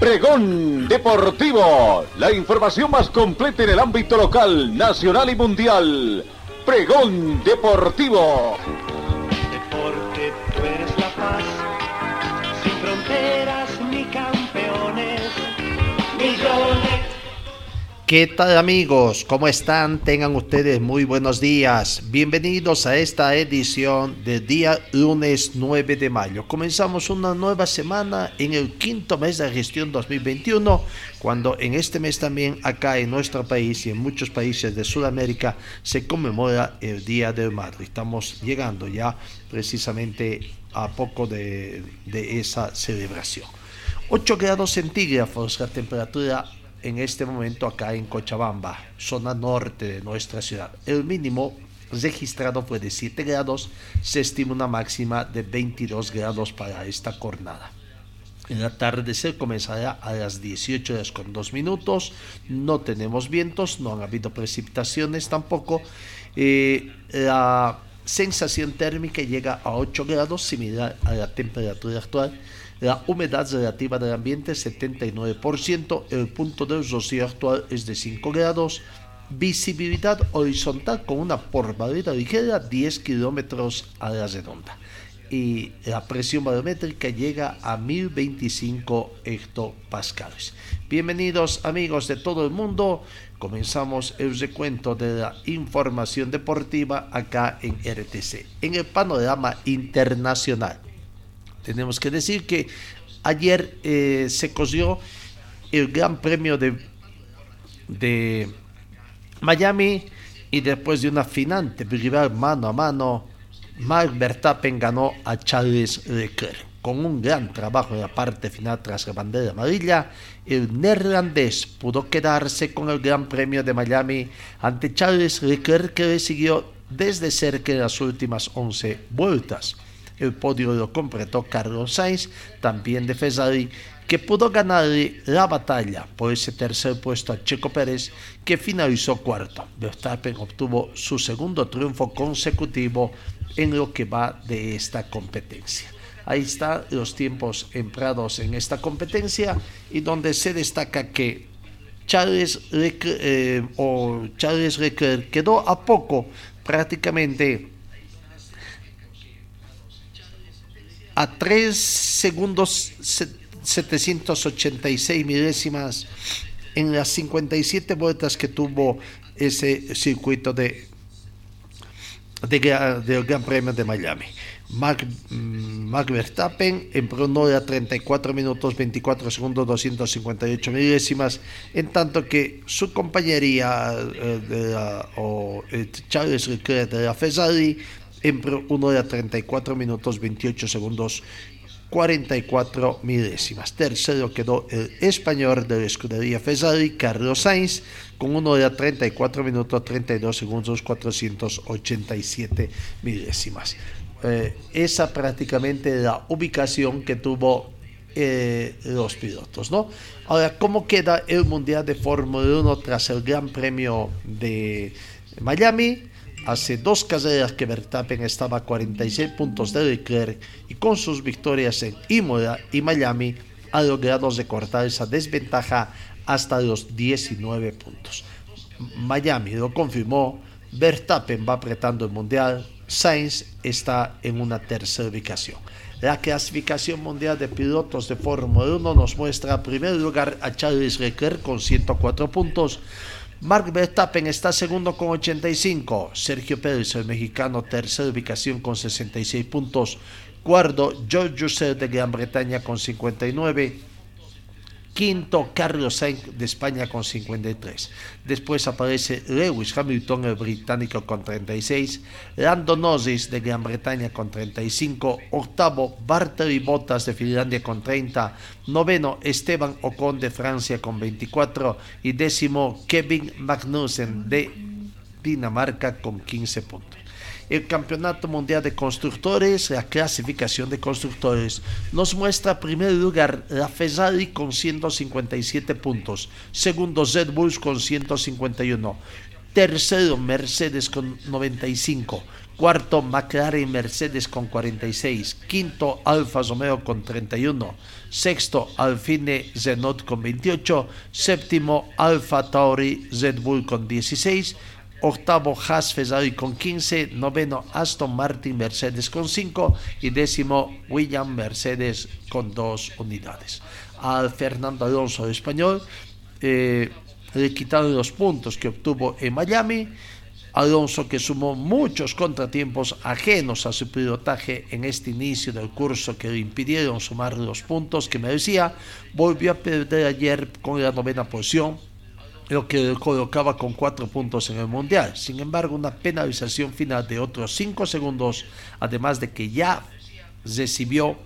Pregón Deportivo, la información más completa en el ámbito local, nacional y mundial. Pregón Deportivo. Deporte, tú eres la paz, sin fronteras ni campeones. ¿Qué tal amigos? ¿Cómo están? Tengan ustedes muy buenos días. Bienvenidos a esta edición del día lunes 9 de mayo. Comenzamos una nueva semana en el quinto mes de gestión 2021, cuando en este mes también acá en nuestro país y en muchos países de Sudamérica se conmemora el Día del Madre. Estamos llegando ya precisamente a poco de, de esa celebración. 8 grados centígrados la temperatura en este momento acá en Cochabamba, zona norte de nuestra ciudad. El mínimo registrado fue de 7 grados, se estima una máxima de 22 grados para esta jornada. El atardecer comenzará a las 18 horas con 2 minutos. No tenemos vientos, no han habido precipitaciones tampoco. Eh, la sensación térmica llega a 8 grados, similar a la temperatura actual. La humedad relativa del ambiente 79%, el punto de rocío actual es de 5 grados, visibilidad horizontal con una probabilidad ligera 10 kilómetros a la redonda y la presión barométrica llega a 1025 hectopascales. Bienvenidos amigos de todo el mundo, comenzamos el recuento de la información deportiva acá en RTC, en el panorama internacional. Tenemos que decir que ayer eh, se cosió el Gran Premio de, Miami y después de una finante rival mano a mano, Mark Verstappen ganó a Charles Leclerc. Con un gran trabajo en la parte final tras la bandera amarilla, el neerlandés pudo quedarse con el Gran Premio de Miami ante Charles Leclerc que le siguió desde cerca en las últimas 11 vueltas. El podio lo completó Carlos Sainz, también de Ferrari, que pudo ganarle la batalla por ese tercer puesto a Checo Pérez, que finalizó cuarto. Verstappen obtuvo su segundo triunfo consecutivo en lo que va de esta competencia. Ahí están los tiempos empleados en esta competencia y donde se destaca que Charles Leclerc, eh, quedó a poco prácticamente a 3 segundos 786 milésimas en las 57 vueltas que tuvo ese circuito de, de, del Gran Premio de Miami. Mark, Mark Verstappen una hora 34 minutos 24 segundos 258 milésimas, en tanto que su compañería eh, de la, o, eh, Charles Leclerc de la Ferrari en 1 hora 34 minutos 28 segundos 44 milésimas. Tercero quedó el español de la escudería Ferrari, Carlos Sainz, con 1 hora 34 minutos 32 segundos 487 milésimas. Eh, esa prácticamente la ubicación que tuvo eh, los pilotos, ¿no? Ahora, ¿cómo queda el Mundial de Fórmula 1 tras el Gran Premio de Miami? Hace dos carreras que Verstappen estaba a 46 puntos de Leclerc y con sus victorias en Imola y Miami ha logrado recortar esa desventaja hasta los 19 puntos. Miami lo confirmó, Verstappen va apretando el mundial, Sainz está en una tercera ubicación. La clasificación mundial de pilotos de Fórmula 1 nos muestra en primer lugar a Charles Leclerc con 104 puntos, Mark Verstappen está segundo con 85. Sergio Pérez, el mexicano, tercera ubicación con 66 puntos. Cuarto, George Russell de Gran Bretaña con 59. Quinto, Carlos Sainz de España con 53. Después aparece Lewis Hamilton, el británico, con 36. Lando Norris de Gran Bretaña con 35. Octavo, Bartoli Bottas de Finlandia con 30. Noveno, Esteban Ocon de Francia con 24. Y décimo, Kevin Magnussen de Dinamarca con 15 puntos el Campeonato Mundial de Constructores, la clasificación de constructores, nos muestra primer lugar la Ferrari con 157 puntos, segundo Red Bulls con 151, tercero Mercedes con 95, cuarto McLaren Mercedes con 46, quinto Alfa Romeo con 31, sexto Alfine Renault con 28, séptimo Alfa Tauri Red Bull con 16, octavo Haas Ferrari con 15, noveno Aston Martin Mercedes con 5 y décimo William Mercedes con 2 unidades. Al Fernando Alonso español eh, le quitaron los puntos que obtuvo en Miami. Alonso que sumó muchos contratiempos ajenos a su pilotaje en este inicio del curso que le impidieron sumar los puntos que merecía, volvió a perder ayer con la novena posición lo que colocaba con cuatro puntos en el Mundial. Sin embargo, una penalización final de otros cinco segundos, además de que ya recibió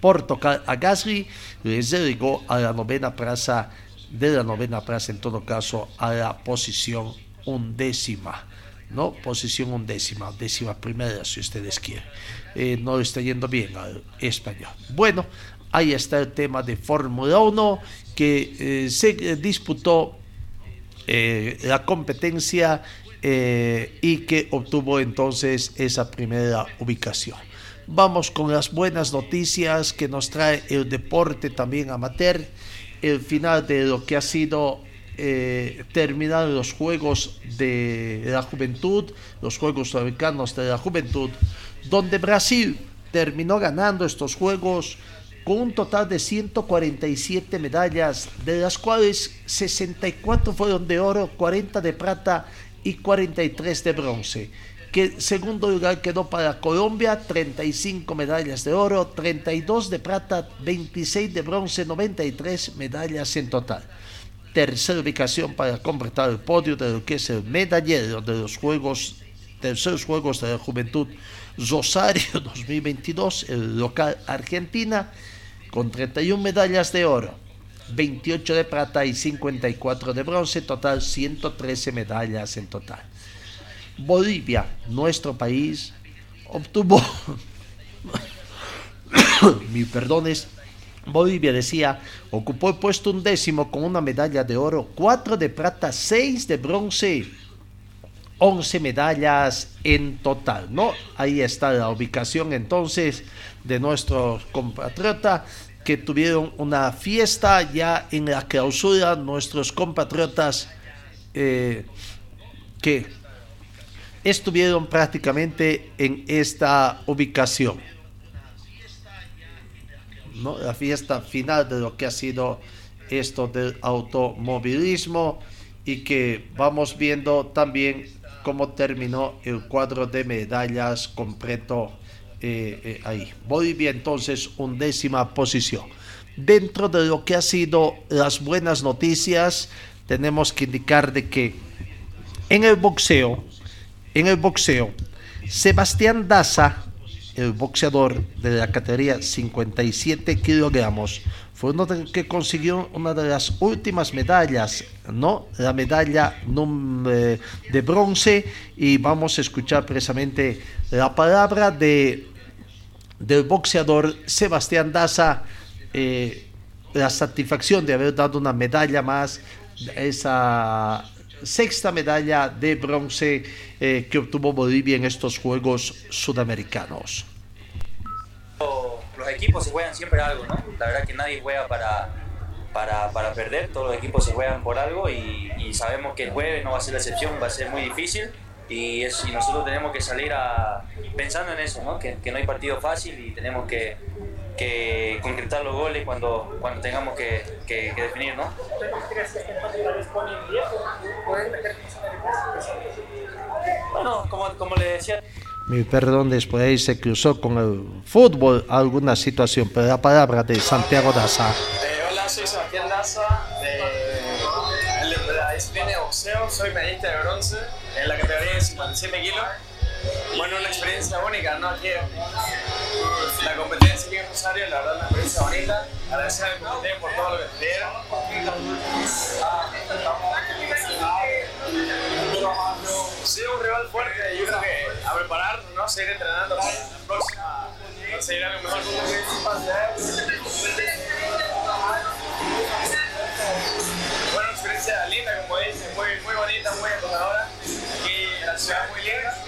por tocar a Gasly, le llegó a la novena plaza, de la novena plaza en todo caso, a la posición undécima. ¿no? Posición undécima, décima primera si ustedes quieren. Eh, no está yendo bien al español. Bueno, ahí está el tema de Fórmula 1 que eh, se disputó eh, la competencia eh, y que obtuvo entonces esa primera ubicación. Vamos con las buenas noticias que nos trae el deporte también amateur, el final de lo que ha sido eh, terminar los Juegos de la Juventud, los Juegos Sudamericanos de la Juventud, donde Brasil terminó ganando estos Juegos con un total de 147 medallas, de las cuales 64 fueron de oro, 40 de plata y 43 de bronce. Que segundo lugar quedó para Colombia, 35 medallas de oro, 32 de plata, 26 de bronce, 93 medallas en total. Tercera ubicación para completar el podio de lo que es el medallero de los Juegos, terceros Juegos de la Juventud Rosario 2022, el local Argentina con 31 medallas de oro, 28 de plata y 54 de bronce, total 113 medallas en total. Bolivia, nuestro país, obtuvo, mi perdones, Bolivia decía, ocupó el puesto undécimo con una medalla de oro, 4 de plata, 6 de bronce, 11 medallas en total, ¿no? Ahí está la ubicación entonces de nuestro compatriota que tuvieron una fiesta ya en la clausura, nuestros compatriotas eh, que estuvieron prácticamente en esta ubicación. ¿no? La fiesta final de lo que ha sido esto del automovilismo y que vamos viendo también cómo terminó el cuadro de medallas completo eh, eh, ahí. Entonces undécima posición. Dentro de lo que ha sido las buenas noticias, tenemos que indicar de que en el boxeo, en el boxeo, Sebastián Daza, el boxeador de la categoría 57 kilogramos, fue uno que consiguió una de las últimas medallas, ¿no? La medalla eh, de bronce. Y vamos a escuchar precisamente la palabra de del boxeador Sebastián Daza, eh, la satisfacción de haber dado una medalla más, esa sexta medalla de bronce eh, que obtuvo Bolivia en estos Juegos Sudamericanos los equipos se juegan siempre algo, ¿no? La verdad que nadie juega para, para, para perder, todos los equipos se juegan por algo y, sabemos que el jueves no va a ser la excepción, va a ser muy difícil y, es, y nosotros tenemos que salir a, pensando en eso, ¿no? Que, que no hay partido fácil y tenemos que, que concretar los goles cuando, cuando tengamos que, que, que definir, ¿no? Bueno, como, como le decía mi perdón, después ahí se cruzó con el fútbol alguna situación, pero la palabra de Santiago Daza. Hola, soy Sebastián disciplina de boxeo, soy medallista de bronce en la categoría de 57 kilos. Bueno, una experiencia única, ¿no? Aquí la competencia aquí en Rosario, la verdad, una experiencia bonita. Agradecer al comité por todo lo que dieron. Sí, un rival fuerte, a ¿no? Seguir entrenando para la próxima, conseguir algo mejor. Bueno, experiencia linda, como dice, muy, muy bonita, muy acogedora. Aquí la ciudad muy linda.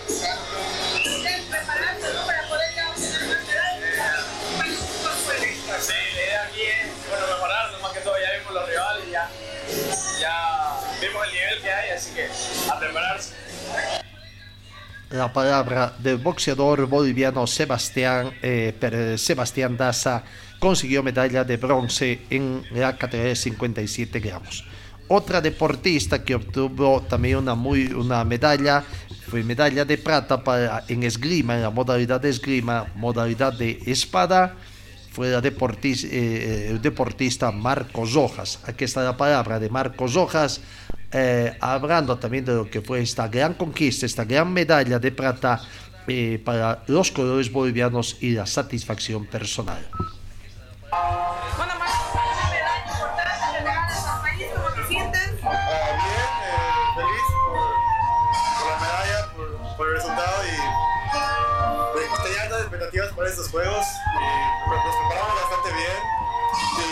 Sí, la idea aquí es bueno, más que todo, ya vimos los rivales, ya, ya vimos el nivel que hay, así que a prepararse. La palabra del boxeador boliviano Sebastián, eh, Sebastián Daza consiguió medalla de bronce en la categoría de 57 gramos. Otra deportista que obtuvo también una, muy, una medalla fue medalla de plata en esgrima, en la modalidad de esgrima, modalidad de espada, fue la deportis- eh, el deportista Marcos Rojas. Aquí está la palabra de Marcos Rojas, eh, hablando también de lo que fue esta gran conquista, esta gran medalla de plata eh, para los colores bolivianos y la satisfacción personal. Bueno, Marcos, una medalla importante, le regalas al país, ¿cómo te sientes? Bien, feliz por, por la medalla, por, por el resultado y tenía altas expectativas para estos juegos y nos preparamos bastante bien y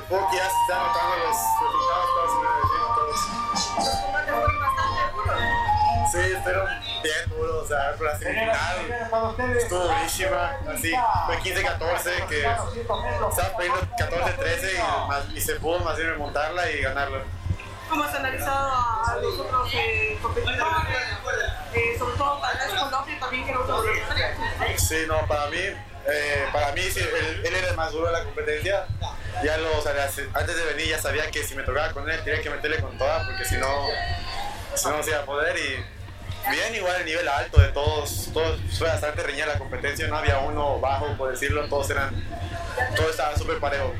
supongo que ya se están notando los Sí, fueron bien duros, o sea, la semifinal estuvo durísima, así, fue 15-14 que estaba perdiendo 14-13 y, y se pudo más bien remontarla y ganarla. ¿Cómo has analizado a los otros eh, competidores? Eh, sobre todo vez con Lofre también que tuvo diferencia. Sí, no, para mí, eh, para mí sí, él, él era el más duro de la competencia. Ya lo, o sea, antes de venir ya sabía que si me tocaba con él tenía que meterle con toda porque si no, si no se iba a poder. Y bien, igual el nivel alto de todos, todos fue bastante reñida la competencia, no había uno bajo, por decirlo, todos eran, todo estaba súper parejo.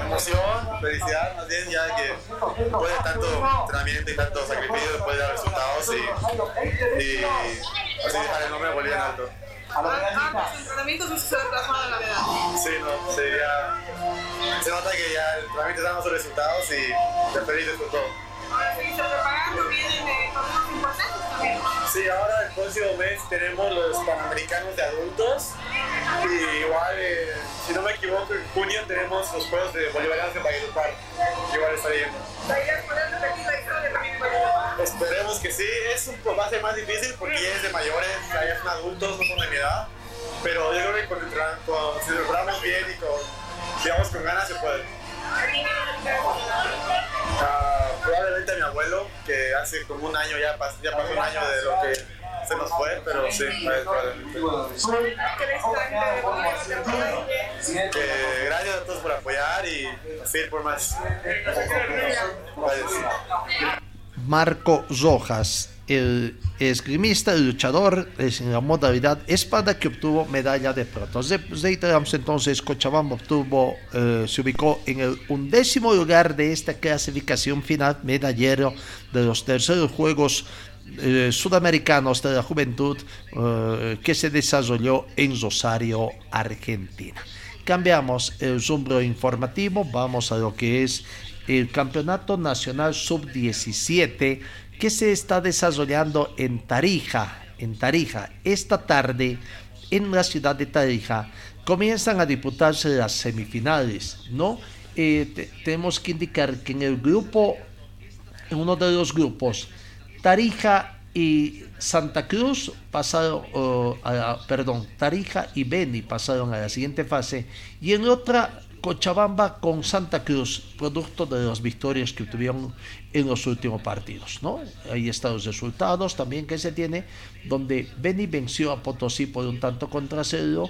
Emoción, felicidad, más bien ya que después de tanto entrenamiento y tanto sacrificio, después de dar resultados y, y así dejar el nombre de Bolivia en alto. Antes entrenamientos y se ha plasmado en la medalla. Sí, no, sería. Se nota que ya el trámite dando sus resultados y te felices por todo. Ahora seguirse preparando, vienen torneos importantes también. Sí, ahora el próximo mes tenemos los Panamericanos de adultos y igual, eh, si no me equivoco, en junio tenemos los Juegos de Bolivarianos de Valledupar. Igual está. Esperemos que sí, es un va a ser más difícil porque ya es de mayores, ya son adultos, no son de mi edad. Pero yo creo que con, con- si lo preparamos bien y con, digamos, con ganas se puede. Ah, probablemente a mi abuelo, que hace como un año ya, pas- ya pasó un año de lo que se nos fue, pero sí, probablemente. ¿Qué le dices a la gente de Bolivia que gracias a todos por apoyar y seguir por más. Gracias. Marco Rojas, el esgrimista y luchador es en la modalidad espada que obtuvo medalla de plata. Re- Reiteramos entonces, Cochabamba obtuvo, eh, se ubicó en el undécimo lugar de esta clasificación final medallero de los terceros Juegos eh, Sudamericanos de la Juventud eh, que se desarrolló en Rosario, Argentina. Cambiamos el rumbo informativo, vamos a lo que es el Campeonato Nacional Sub-17 que se está desarrollando en Tarija, en Tarija. Esta tarde, en la ciudad de Tarija, comienzan a disputarse las semifinales, ¿no? Eh, te- tenemos que indicar que en el grupo, en uno de los grupos, Tarija y Santa Cruz pasaron, a la- perdón, Tarija y Beni pasaron a la siguiente fase y en otra Cochabamba con Santa Cruz, producto de las victorias que tuvieron en los últimos partidos, ¿no? Ahí están los resultados también que se tiene, donde Beni venció a Potosí por un tanto contra cero,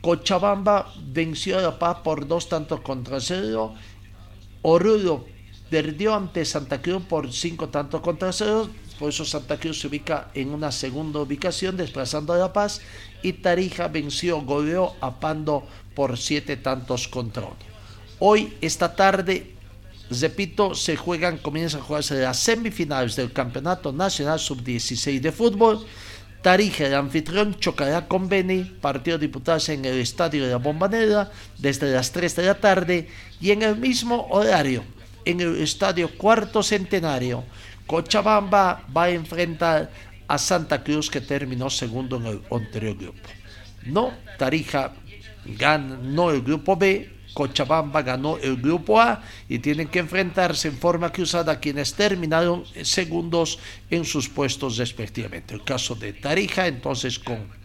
Cochabamba venció a La Paz por dos tantos contra cero, Oruro perdió ante Santa Cruz por cinco tantos contra cero, por eso Santa Cruz se ubica en una segunda ubicación desplazando a La Paz y Tarija venció, goleó a Pando por siete tantos contra uno. Hoy, esta tarde, repito, se juegan, comienzan a jugarse las semifinales del Campeonato Nacional Sub-16 de Fútbol. Tarija, el anfitrión, chocará con Beni, partido diputados en el Estadio de la Bombanera desde las 3 de la tarde y en el mismo horario, en el Estadio Cuarto Centenario, Cochabamba va a enfrentar a Santa Cruz que terminó segundo en el anterior grupo. No, Tarija ganó el grupo B, Cochabamba ganó el grupo A y tienen que enfrentarse en forma cruzada a quienes terminaron segundos en sus puestos respectivamente. El caso de Tarija, entonces con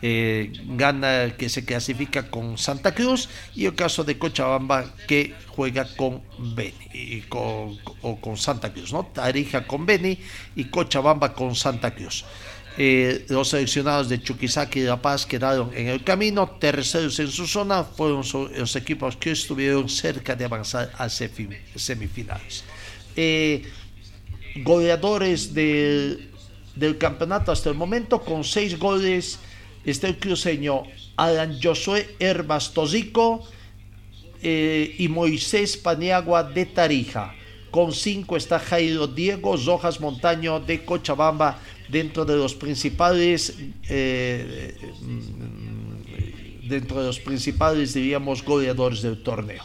eh, gana que se clasifica con Santa Cruz y el caso de Cochabamba que juega con Beni y o con Santa Cruz, ¿no? Tarija con Beni y Cochabamba con Santa Cruz. Eh, los seleccionados de Chuquisaca y La Paz quedaron en el camino, terceros en su zona fueron los equipos que estuvieron cerca de avanzar a semifinales. Eh, goleadores del, del campeonato hasta el momento con seis goles está el cruceño Alan Josué Herbas Tosico eh, y Moisés Paniagua de Tarija. Con cinco está Jairo Diego Rojas Montaño de Cochabamba dentro de los principales eh, mm, dentro de los principales diríamos goleadores del torneo.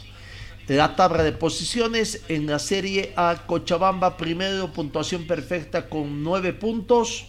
La tabla de posiciones en la serie A Cochabamba primero puntuación perfecta con nueve puntos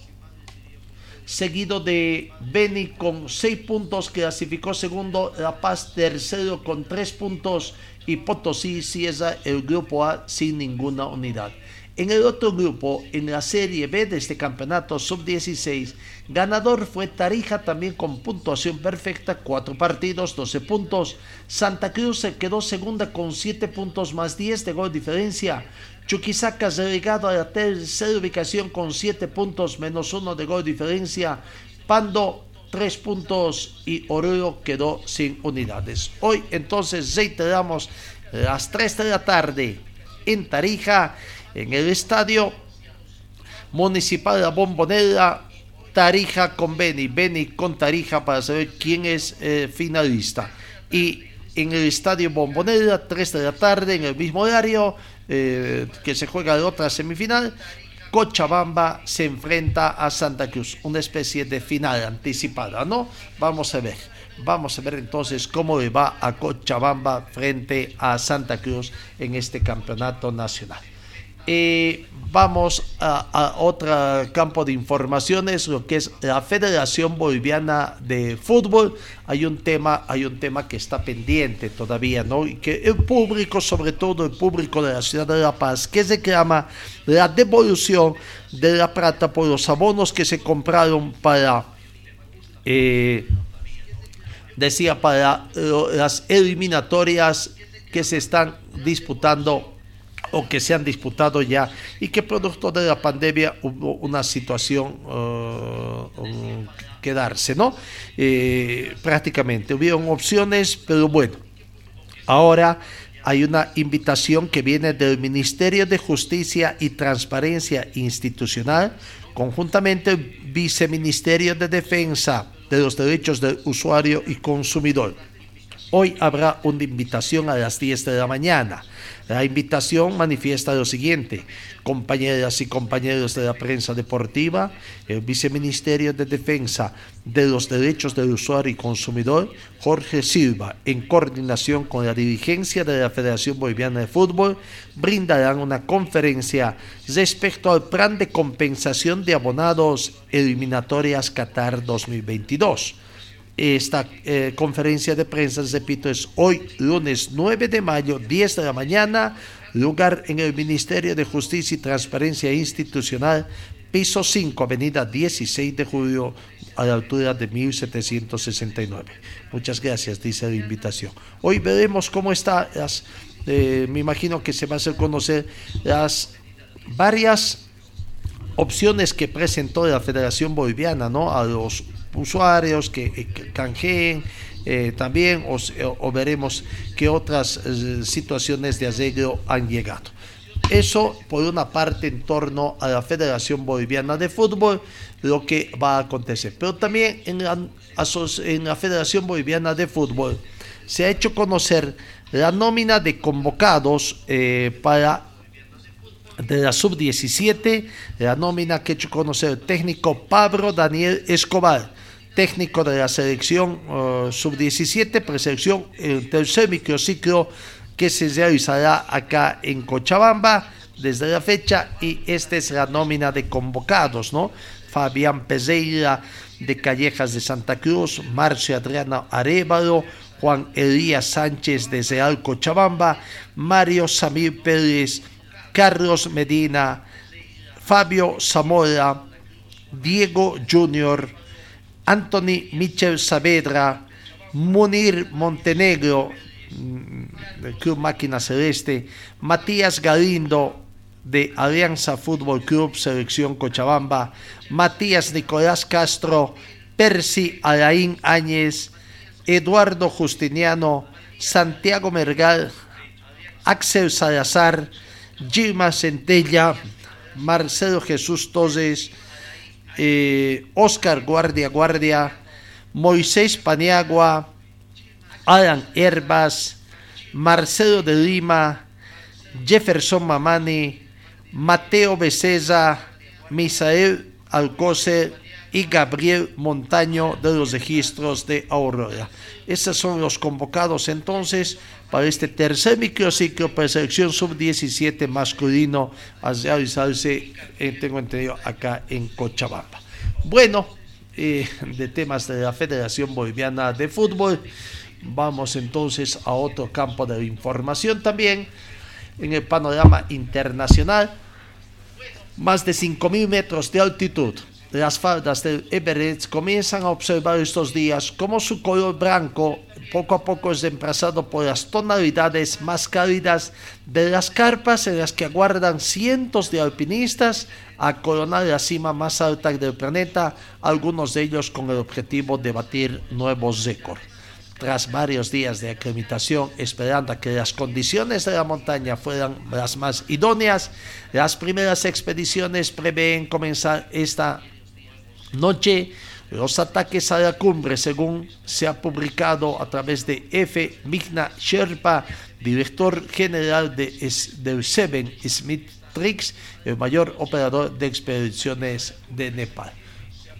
seguido de Beni con seis puntos, clasificó segundo, La Paz tercero con tres puntos y Potosí cierra el grupo A sin ninguna unidad. En el otro grupo, en la Serie B de este campeonato sub-16, ganador fue Tarija también con puntuación perfecta, 4 partidos, 12 puntos. Santa Cruz quedó segunda con 7 puntos más 10 de gol diferencia. Chuquisaca relegado a la tercera ubicación con 7 puntos menos 1 de gol diferencia. Pando 3 puntos y Oruro quedó sin unidades. Hoy entonces reiteramos las 3 de la tarde en Tarija en el estadio municipal la Bombonera, Tarija con Beni, Beni con Tarija para saber quién es eh, finalista. Y en el estadio Bombonera, 3 de la tarde, en el mismo horario eh, que se juega de otra semifinal, Cochabamba se enfrenta a Santa Cruz, una especie de final anticipada, ¿no? Vamos a ver. Vamos a ver entonces cómo le va a Cochabamba frente a Santa Cruz en este campeonato nacional. Eh, vamos a, otro campo de informaciones, lo que es la Federación Boliviana de Fútbol. Hay un tema, hay un tema que está pendiente todavía, ¿no? Y que el público, sobre todo el público de la ciudad de La Paz, que reclama la devolución de la plata por los abonos que se compraron para, eh, decía, para las eliminatorias que se están disputando o que se han disputado ya y que producto de la pandemia hubo una situación uh, um, quedarse, ¿no? Eh, prácticamente hubieron opciones, pero bueno, ahora hay una invitación que viene del Ministerio de Justicia y Transparencia Institucional, conjuntamente Viceministerio de Defensa de los Derechos del Usuario y Consumidor. Hoy habrá una invitación a las 10 de la mañana. La invitación manifiesta lo siguiente, compañeras y compañeros de la prensa deportiva, el Viceministerio de Defensa de los Derechos del Usuario y Consumidor, Jorge Silva, en coordinación con la dirigencia de la Federación Boliviana de Fútbol, brindarán una conferencia respecto al plan de compensación de abonados eliminatorias Qatar 2022 esta eh, conferencia de prensa, repito, es hoy, lunes 9 de mayo, 10 de la mañana, lugar en el Ministerio de Justicia y Transparencia Institucional, piso 5, avenida 16 de julio, a la altura de 1769. Muchas gracias, dice la invitación. Hoy veremos cómo está, las, eh, me imagino que se va a hacer conocer las varias opciones que presentó la Federación Boliviana ¿no? a los usuarios que, eh, canjeen eh, también o, veremos qué otras eh, situaciones de arreglo han llegado. Eso por una parte en torno a la Federación Boliviana de Fútbol, lo que va a acontecer. Pero también en la, Federación Boliviana de Fútbol se ha hecho conocer la nómina de convocados eh, para de la sub-17, la nómina que he hecho conocer el técnico Pablo Daniel Escobar, técnico de la selección uh, sub-17, preselección, el tercer microciclo que se realizará acá en Cochabamba desde la fecha y esta es la nómina de convocados, ¿no? Fabián Pereira de Callejas de Santa Cruz, Marcio Adriano Arevalo, Juan Elías Sánchez de Real Cochabamba, Mario Samir Pérez, Carlos Medina, Fabio Zamora, Diego Junior, Anthony Michel Saavedra, Munir Montenegro, mm, Club Máquina Celeste, Matías Galindo de Alianza Fútbol Club Selección Cochabamba, Matías Nicolás Castro, Percy Alain Áñez, Eduardo Justiniano, Santiago Mergal, Axel Salazar, Gilma Centella, Marcelo Jesús Toses, eh, Oscar Guardia Guardia, Moisés Paniagua, Alan Herbas, Marcelo de Lima, Jefferson Mamani, Mateo Becesa, Misael Alcocer y Gabriel Montaño de los registros de Aurora. Estos son los convocados entonces para este tercer microciclo preselección sub-17 masculino a realizarse, eh, tengo entendido, acá en Cochabamba. Bueno, eh, de temas de la Federación Boliviana de Fútbol, vamos entonces a otro campo de información también en el panorama internacional. Más de 5.000 metros de altitud las faldas del Everest comienzan a observar estos días cómo su color blanco poco a poco es reemplazado por las tonalidades más cálidas de las carpas en las que aguardan cientos de alpinistas a coronar la cima más alta del planeta, algunos de ellos con el objetivo de batir nuevos récords. Tras varios días de aclimatación, esperando que las condiciones de la montaña fueran las más idóneas, las primeras expediciones prevén comenzar esta noche los ataques a la cumbre, según se ha publicado a través de F. Migna Sherpa, director general de, del Seven Smith Tricks, el mayor operador de expediciones de Nepal.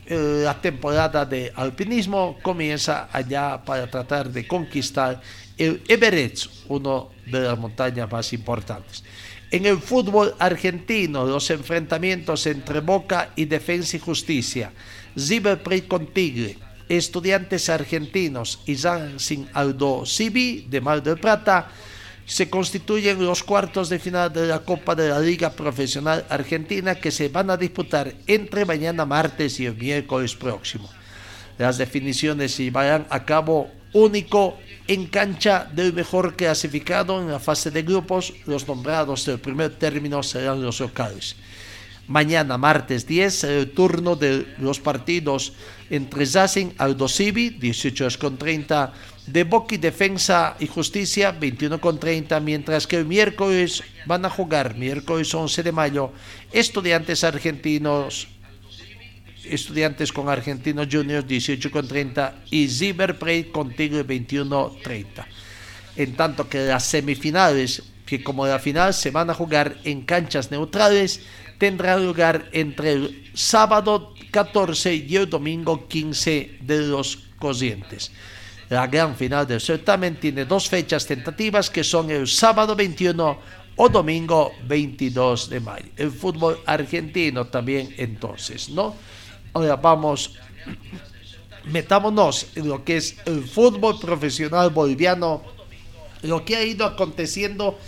Eh, la temporada de alpinismo comienza allá para tratar de conquistar el Everest, una de las montañas más importantes. En el fútbol argentino, los enfrentamientos entre Boca y Defensa y Justicia, River Plate con Tigre, Estudiantes Argentinos y Racing Aldo Civi de Mar del Plata se constituyen los cuartos de final de la Copa de la Liga Profesional Argentina que se van a disputar entre mañana martes y el miércoles próximo. Las definiciones se llevarán a cabo único en cancha del mejor clasificado en la fase de grupos. Los nombrados del primer término serán los locales. Mañana, martes 10, el turno de los partidos entre Racing, Aldo Civi, 18 con 30, de Boqui Defensa y Justicia, 21 con 30, mientras que el miércoles van a jugar, miércoles 11 de mayo, Estudiantes Argentinos, Estudiantes con Argentinos Juniors, 18 con 30, y Ziber Plate con Tigre, 21 30. En tanto que las semifinales, que como la final se van a jugar en canchas neutrales, tendrá lugar entre el sábado 14 y el domingo 15 de los Corrientes. La gran final del certamen tiene dos fechas tentativas que son el sábado 21 o domingo 22 de mayo. El fútbol argentino también entonces, ¿no? Ahora vamos, metámonos en lo que es el fútbol profesional boliviano, lo que ha ido aconteciendo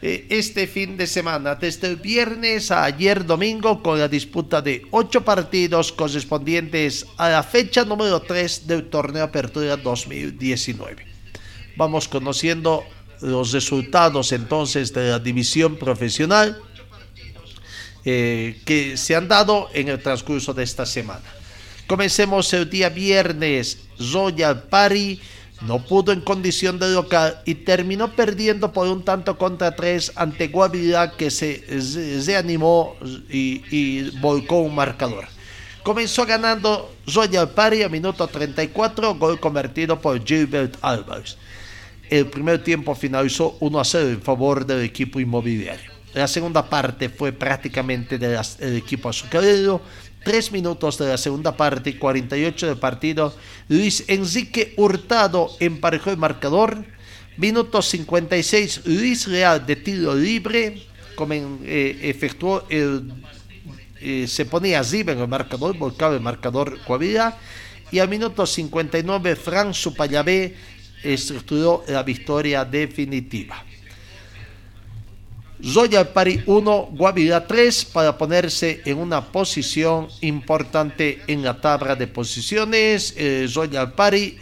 eh, este fin de semana, desde viernes a ayer domingo, con la disputa de ocho partidos correspondientes a la fecha número 3 del torneo Apertura 2019. Vamos conociendo los resultados entonces de la división profesional eh, que se han dado en el transcurso de esta semana. Comencemos el día viernes, Royal Party no pudo en condición de local y terminó perdiendo por un tanto contra tres ante Guavirá que se reanimó y, volcó un marcador. Comenzó ganando Royal Party a minuto 34, gol convertido por Gilbert Álvarez. el primer tiempo finalizó 1 a 0 en favor del equipo inmobiliario. La segunda parte fue prácticamente del equipo azucarero. Tres minutos de la segunda parte, 48 del partido. Luis Enrique Hurtado emparejó el marcador. Minuto 56, Luis Real de tiro libre. Eh, efectuó el. Eh, se ponía así en el marcador, volcaba el marcador Coavida. Y al minuto 59, Fran Supayabé estructuró la victoria definitiva. Zoya Pari 1, Guavirá 3 para ponerse en una posición importante en la tabla de posiciones. Eh, Zoya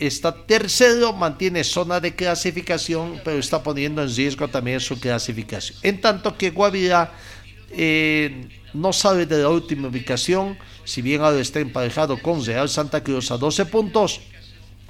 está tercero, mantiene zona de clasificación, pero está poniendo en riesgo también su clasificación. En tanto que Guavirá eh, no sabe de la última ubicación, si bien ahora está emparejado con Real Santa Cruz a 12 puntos,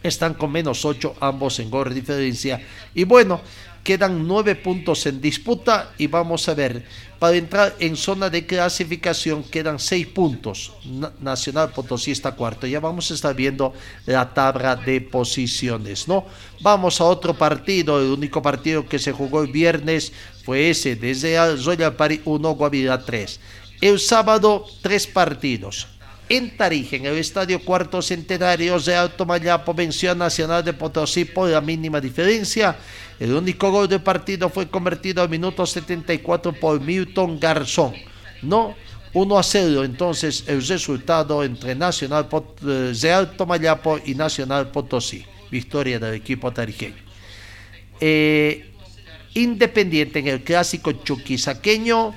están con menos 8 ambos en gol diferencia. Y bueno, Quedan nueve puntos en disputa y vamos a ver, para entrar en zona de clasificación quedan seis puntos. Nacional Potosí está cuarto. Ya vamos a estar viendo la tabla de posiciones, ¿no? Vamos a otro partido. El único partido que se jugó el viernes fue ese, desde Royal Party 1, Guavirá 3. El sábado, tres partidos en Tarija, en el Estadio Cuarto Centenario de Alto Mayapo, venció a Nacional de Potosí por la mínima diferencia. El único gol del partido fue convertido al minuto 74 por Milton Garzón. No 1 a 0 entonces el resultado entre Nacional eh, de Alto Mayapo y Nacional Potosí. Victoria del equipo tarijeño. Eh, Independiente en el clásico chuquisaqueño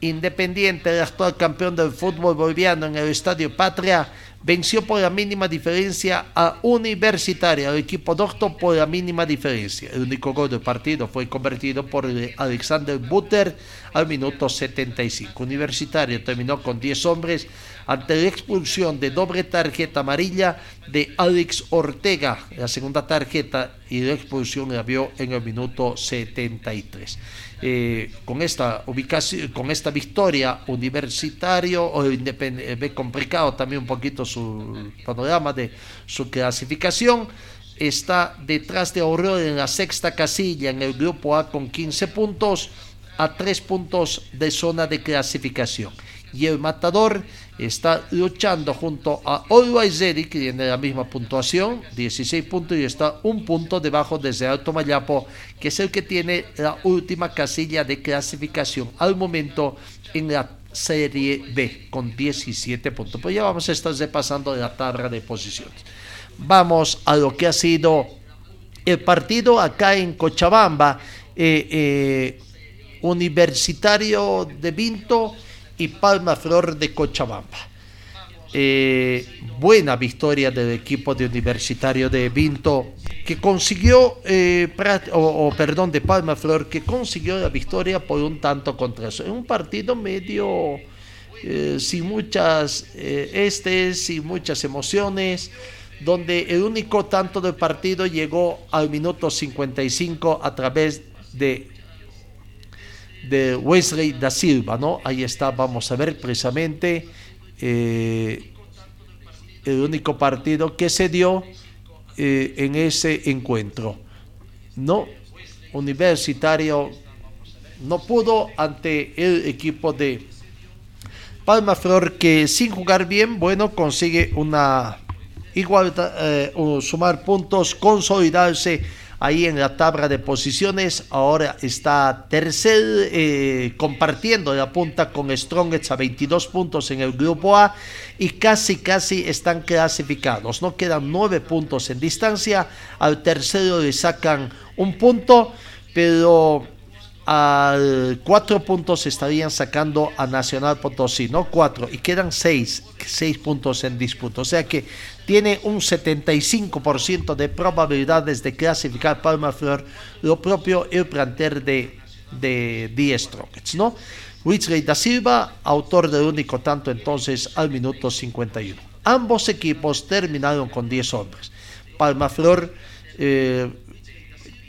Independiente, el actual campeón del fútbol boliviano en el Estadio Patria, venció por la mínima diferencia a Universitaria, el equipo doctor por la mínima diferencia. El único gol del partido fue convertido por Alexander Butter al minuto 75. Universitario terminó con 10 hombres ante la expulsión de doble tarjeta amarilla de Alex Ortega. La segunda tarjeta y la expulsión la vio en el minuto 73. Eh, con esta ubicación, con esta victoria, Universitario o eh, ve complicado también un poquito su panorama de su clasificación. Está detrás de Aurora en la sexta casilla en el grupo A con 15 puntos a 3 puntos de zona de clasificación. Y el Matador está luchando junto a Always que tiene la misma puntuación, 16 puntos, y está un punto debajo desde Alto Mayapo, que es el que tiene la última casilla de clasificación al momento en la Serie B, con 17 puntos. Pues ya vamos a estar repasando la tabla de posiciones. Vamos a lo que ha sido el partido acá en Cochabamba. Eh, eh, Universitario de Vinto y Palma Flor de Cochabamba. Eh, buena victoria del equipo de Universitario de Vinto que consiguió, eh, o, perdón, de Palma Flor, que consiguió la victoria por un tanto contra eso. En un partido medio eh, sin muchas estes, sin muchas emociones, donde el único tanto del partido llegó al minuto 55 a través de de Wesley da Silva, ¿no? Ahí está, vamos a ver precisamente eh, el único partido que se dio eh, en ese encuentro, ¿no? Universitario no pudo ante el equipo de Palma Flor que sin jugar bien, bueno, consigue una igualdad, eh, sumar puntos, consolidarse ahí en la tabla de posiciones. Ahora está tercer, eh, compartiendo la punta con Strongest a 22 puntos en el grupo A y casi, casi están clasificados. No quedan nueve puntos en distancia. Al tercero le sacan un punto, pero al cuatro puntos estarían sacando a Nacional Potosí, no cuatro, y quedan seis, seis puntos en disputa. O sea que tiene un 75% de probabilidades de clasificar Palma Flor, lo propio el planter de, de Die Strongets, ¿no? Rey da Silva, autor del único tanto entonces al minuto 51. Ambos equipos terminaron con 10 hombres. Palma Flor eh,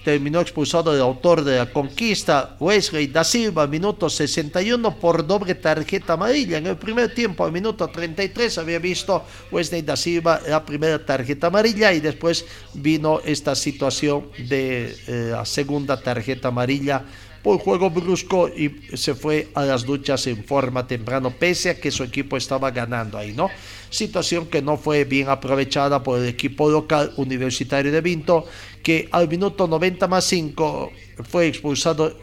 terminó expulsado el autor de la conquista, Wesley da Silva, minuto 61 por doble tarjeta amarilla. En el primer tiempo, al minuto 33, había visto Wesley da Silva la primera tarjeta amarilla y después vino esta situación de eh, la segunda tarjeta amarilla por juego brusco y se fue a las duchas en forma temprano, pese a que su equipo estaba ganando ahí, ¿no? Situación que no fue bien aprovechada por el equipo local universitario de Vinto, que al minuto 90 más 5 fue expulsado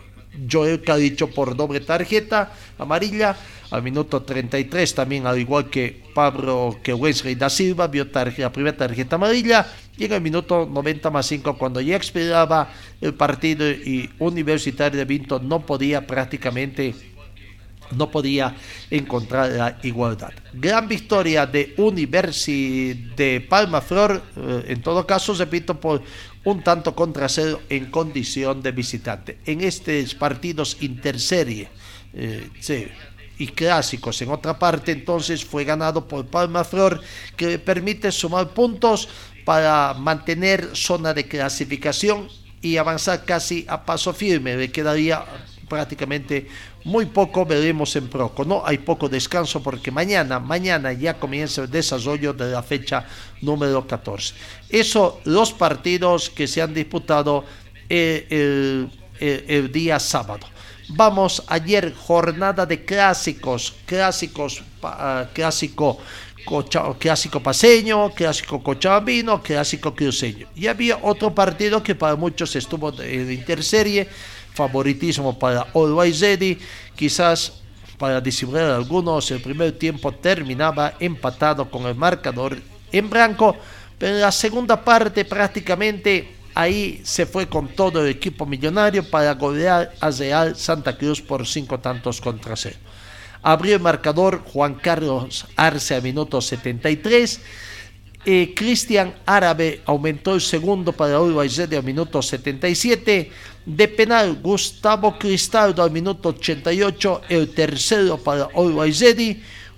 Joel Cadicho por doble tarjeta amarilla. Al minuto 33 también, al igual que Pablo, que Wesley da Silva, vio la primera tarjeta amarilla. Y en el minuto 90 más 5, cuando ya expiraba el partido y Universitario de Vinto no podía prácticamente no podía encontrar la igualdad. Gran victoria de Universi de Palma Flor, eh, en todo caso, repito, por un tanto contra cero en condición de visitante. En estos partidos interserie eh, y clásicos, en otra parte, entonces fue ganado por Palma Flor, que permite sumar puntos para mantener zona de clasificación y avanzar casi a paso firme. Le quedaría prácticamente muy poco veremos en Proco. No hay poco descanso porque mañana, mañana ya comienza el desarrollo de la fecha número 14. Eso, los partidos que se han disputado eh, el, día sábado. Vamos, ayer jornada de clásicos, clásicos, uh, clásico clásico paseño, clásico cochabambino, clásico cruceño. Y había otro partido que para muchos estuvo en interserie, favoritismo para Always Ready. Quizás para disimular algunos, el primer tiempo terminaba empatado con el marcador en blanco, pero en la segunda parte prácticamente ahí se fue con todo el equipo millonario para golear a Real Santa Cruz por cinco tantos contra cero. Abrió el marcador Juan Carlos Arce a minuto 73 eh, Cristian Árabe aumentó el segundo para Uruguay al minuto 77. De penal, Gustavo Cristaldo al minuto 88. El tercero para Uruguay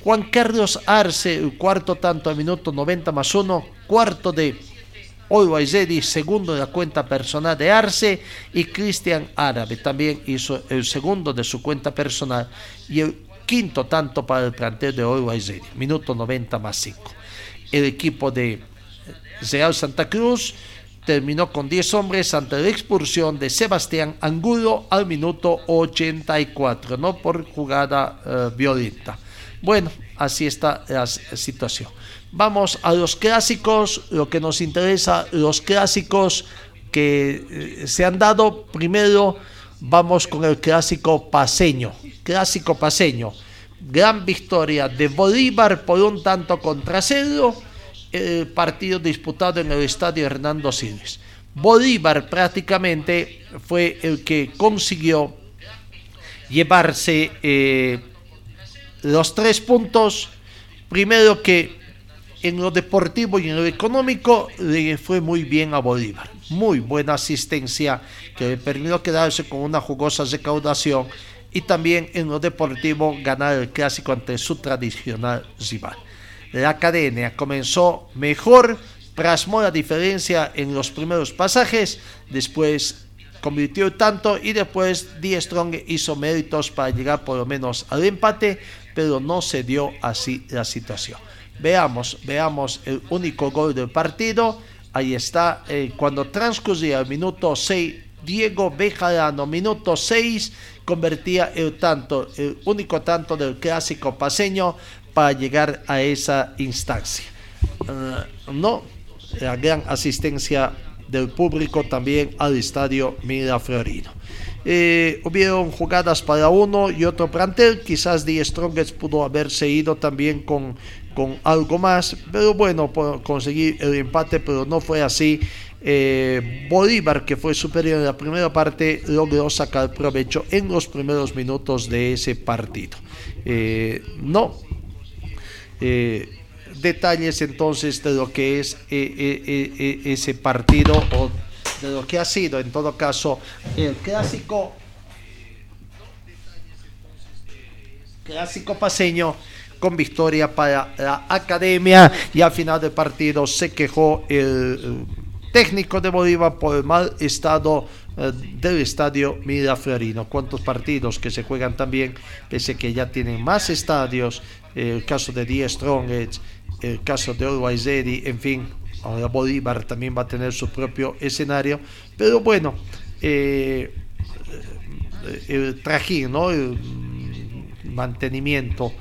Juan Carlos Arce, el cuarto tanto al minuto 90 más uno. Cuarto de Uruguay segundo de la cuenta personal de Arce. Y Cristian Árabe también hizo el segundo de su cuenta personal. Y el quinto tanto para el plantel de Uruguay minuto 90 más 5 el equipo de Real Santa Cruz terminó con 10 hombres ante la expulsión de Sebastián Angulo al minuto 84, no por jugada eh, violenta. Bueno, así está la situación. Vamos a los clásicos, lo que nos interesa, los clásicos que eh, se han dado. Primero vamos con el clásico paseño, clásico paseño gran victoria de Bolívar por un tanto contra cero, el partido disputado en el estadio Hernando Siles. Bolívar prácticamente fue el que consiguió llevarse eh, los tres puntos. Primero que en lo deportivo y en lo económico le fue muy bien a Bolívar. Muy buena asistencia que le permitió quedarse con una jugosa recaudación y también en lo deportivo ganar el clásico ante su tradicional rival. La academia comenzó mejor, plasmó la diferencia en los primeros pasajes, después convirtió tanto y después Die Strong hizo méritos para llegar por lo menos al empate, pero no se dio así la situación. Veamos, veamos el único gol del partido. Ahí está, eh, cuando transcurría el minuto 6, Diego Bejarano, minuto 6, convertía el tanto, el único tanto del clásico paseño para llegar a esa instancia. Uh, no, la gran asistencia del público también al estadio Miraflorino. Eh, hubieron jugadas para uno y otro plantel, quizás The Strongest pudo haberse ido también con, con algo más, pero bueno, conseguir el empate, pero no fue así eh, Bolívar, que fue superior en la primera parte, logró sacar provecho en los primeros minutos de ese partido. Eh, no. Eh, detalles entonces de lo que es ese partido o de lo que ha sido en todo caso el clásico clásico paseño con victoria para la academia y al final del partido se quejó el técnico de Bolívar por el mal estado eh, del estadio Miraflorino. ¿Cuántos partidos que se juegan también, pese que ya tienen más estadios? el caso de Die Strongest, el caso de Always en fin, ahora Bolívar también va a tener su propio escenario, pero bueno, eh, el trajín, ¿no? el mantenimiento,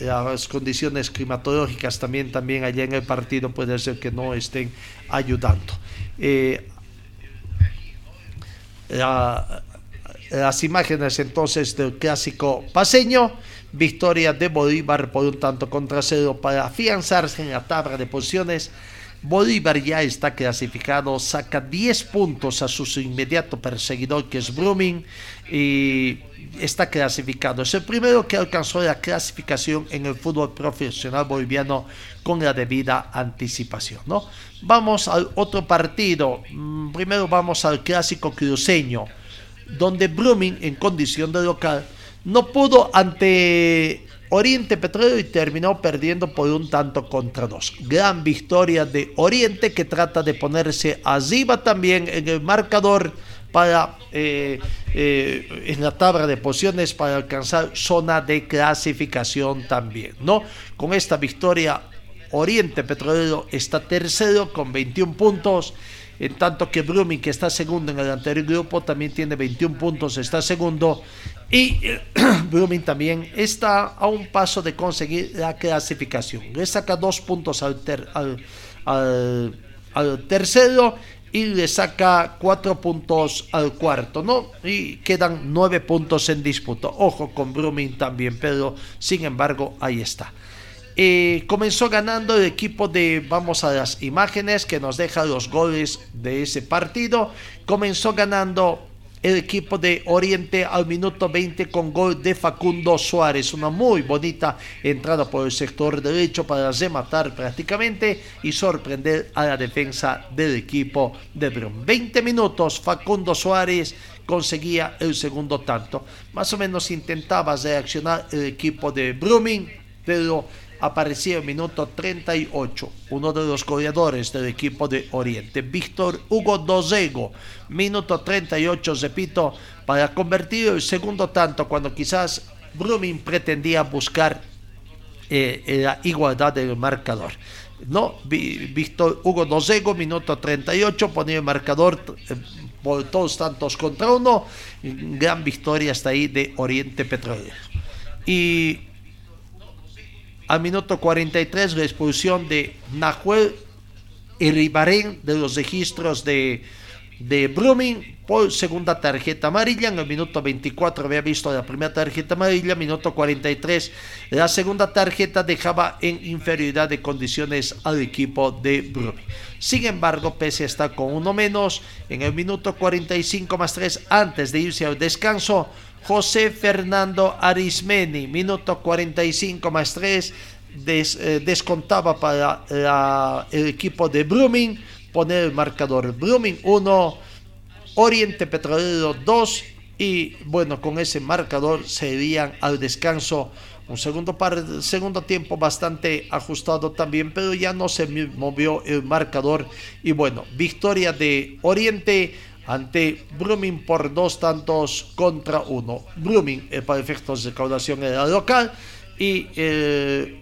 las condiciones climatológicas también, también allá en el partido puede ser que no estén ayudando. Eh, las imágenes entonces del clásico paseño, victoria de Bolívar por un tanto contra cero para afianzarse en la tabla de posiciones Bolívar ya está clasificado, saca 10 puntos a su inmediato perseguidor que es Brumming y está clasificado. Es el primero que alcanzó la clasificación en el fútbol profesional boliviano con la debida anticipación. ¿no? Vamos al otro partido. Mm, primero vamos al clásico cruceño, donde Brumming en condición de local no pudo ante Oriente Petróleo y terminó perdiendo por un tanto contra dos. Gran victoria de Oriente que trata de ponerse arriba también en el marcador para eh, eh, en la tabla de posiciones para alcanzar zona de clasificación también, ¿no? Con esta victoria Oriente Petrolero está tercero con 21 puntos en tanto que Blooming, que está segundo en el anterior grupo, también tiene 21 puntos, está segundo. Y eh, Blooming también está a un paso de conseguir la clasificación. Le saca dos puntos al, tercero y le saca cuatro puntos al cuarto, ¿no? Y quedan nueve puntos en disputa. Ojo con Blooming también, pero sin embargo ahí está. Comenzó ganando el equipo de, vamos a las imágenes que nos deja los goles de ese partido. Comenzó ganando el equipo de Oriente al minuto 20 con gol de Facundo Suárez. Una muy bonita entrada por el sector derecho para rematar prácticamente y sorprender a la defensa del equipo de Brum. 20 minutos, Facundo Suárez conseguía el segundo tanto. Más o menos intentaba reaccionar el equipo de Brumming, pero aparecía en minuto 38 uno de los goleadores del equipo de Oriente, Víctor Hugo Dosego, minuto 38, repito, para convertir el segundo tanto cuando quizás Brumming pretendía buscar eh, la igualdad del marcador. No, Víctor Hugo Dosego, minuto 38, ponía el marcador eh, por todos tantos contra uno. Gran victoria hasta ahí de Oriente Petrolero. Y al minuto 43 la expulsión de Nahuel Iribarén de los registros de, de Blooming por segunda tarjeta amarilla. En el minuto 24 había visto la primera tarjeta amarilla. Minuto 43 la segunda tarjeta dejaba en inferioridad de condiciones al equipo de Blooming. Sin embargo, pese a estar con uno menos, en el minuto 45 más 3 antes de irse al descanso, José Fernando Arismeni, minuto 45 más 3, eh, descontaba para el equipo de Blooming, poner el marcador Blooming 1, Oriente Petrolero 2 y bueno, con ese marcador se irían al descanso. Un segundo, par, segundo tiempo bastante ajustado también, pero ya no se movió el marcador. Y bueno, victoria de Oriente ante Blooming por dos tantos contra uno. Blooming, eh, para efectos de recaudación, era local y eh,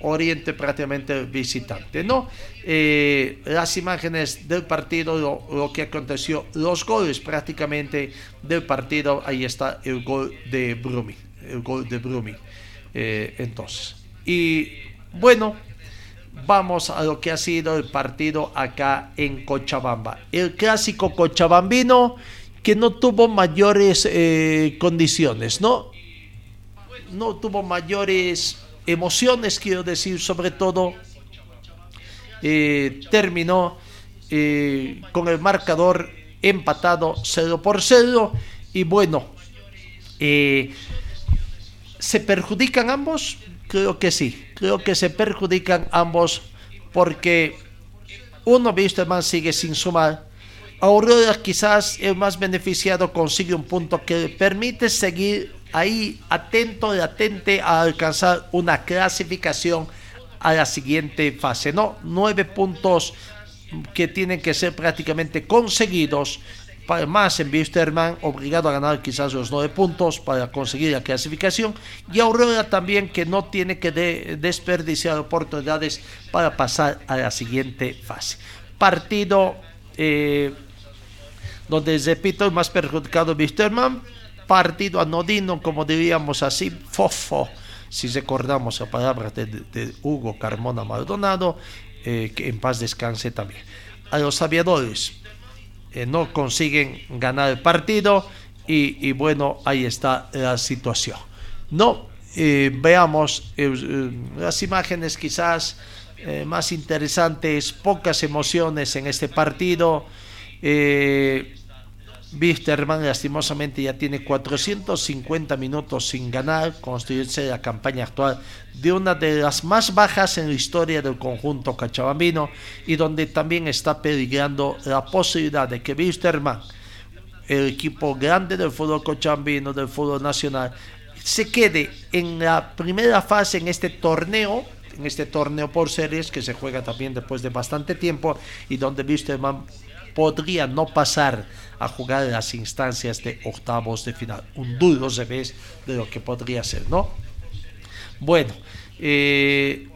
Oriente prácticamente visitante. ¿no? Eh, las imágenes del partido, lo, que aconteció, los goles prácticamente del partido, ahí está el gol de Blooming. El gol de Blooming. entonces, y bueno vamos a lo que ha sido el partido acá en Cochabamba. El clásico cochabambino que no tuvo mayores eh, condiciones, ¿no? No tuvo mayores emociones, quiero decir, sobre todo eh, terminó eh, con el marcador empatado 0 por 0 y bueno, ¿se perjudican ambos? Creo que sí, creo que se perjudican ambos porque uno visto más sigue sin sumar. Aurora quizás el más beneficiado consigue un punto que le permite seguir ahí atento y atente a alcanzar una clasificación a la siguiente fase. No, nueve puntos que tienen que ser prácticamente conseguidos para más en Wisterman, obligado a ganar quizás los nueve puntos para conseguir la clasificación, y Aurora también que no tiene que desperdiciar oportunidades para pasar a la siguiente fase. Partido eh, donde, repito, el más perjudicado Wisterman, partido anodino, como diríamos así, fofo, si recordamos la palabra de, Hugo Carmona Maldonado, eh, que en paz descanse también. A los aviadores, eh, no consiguen ganar el partido y, bueno, ahí está la situación. No, eh, veamos eh, las imágenes quizás más interesantes, pocas emociones en este partido. Wisterman lastimosamente ya tiene 450 minutos sin ganar, construirse la campaña actual de una de las más bajas en la historia del conjunto cachabambino y donde también está peligrando la posibilidad de que Wisterman, el equipo grande del fútbol cochabambino, del fútbol nacional, se quede en la primera fase en este torneo en este torneo por series que se juega también después de bastante tiempo y donde Wisterman podría no pasar a jugar en las instancias de octavos de final. Un duro revés de lo que podría ser, ¿no? Bueno, eh,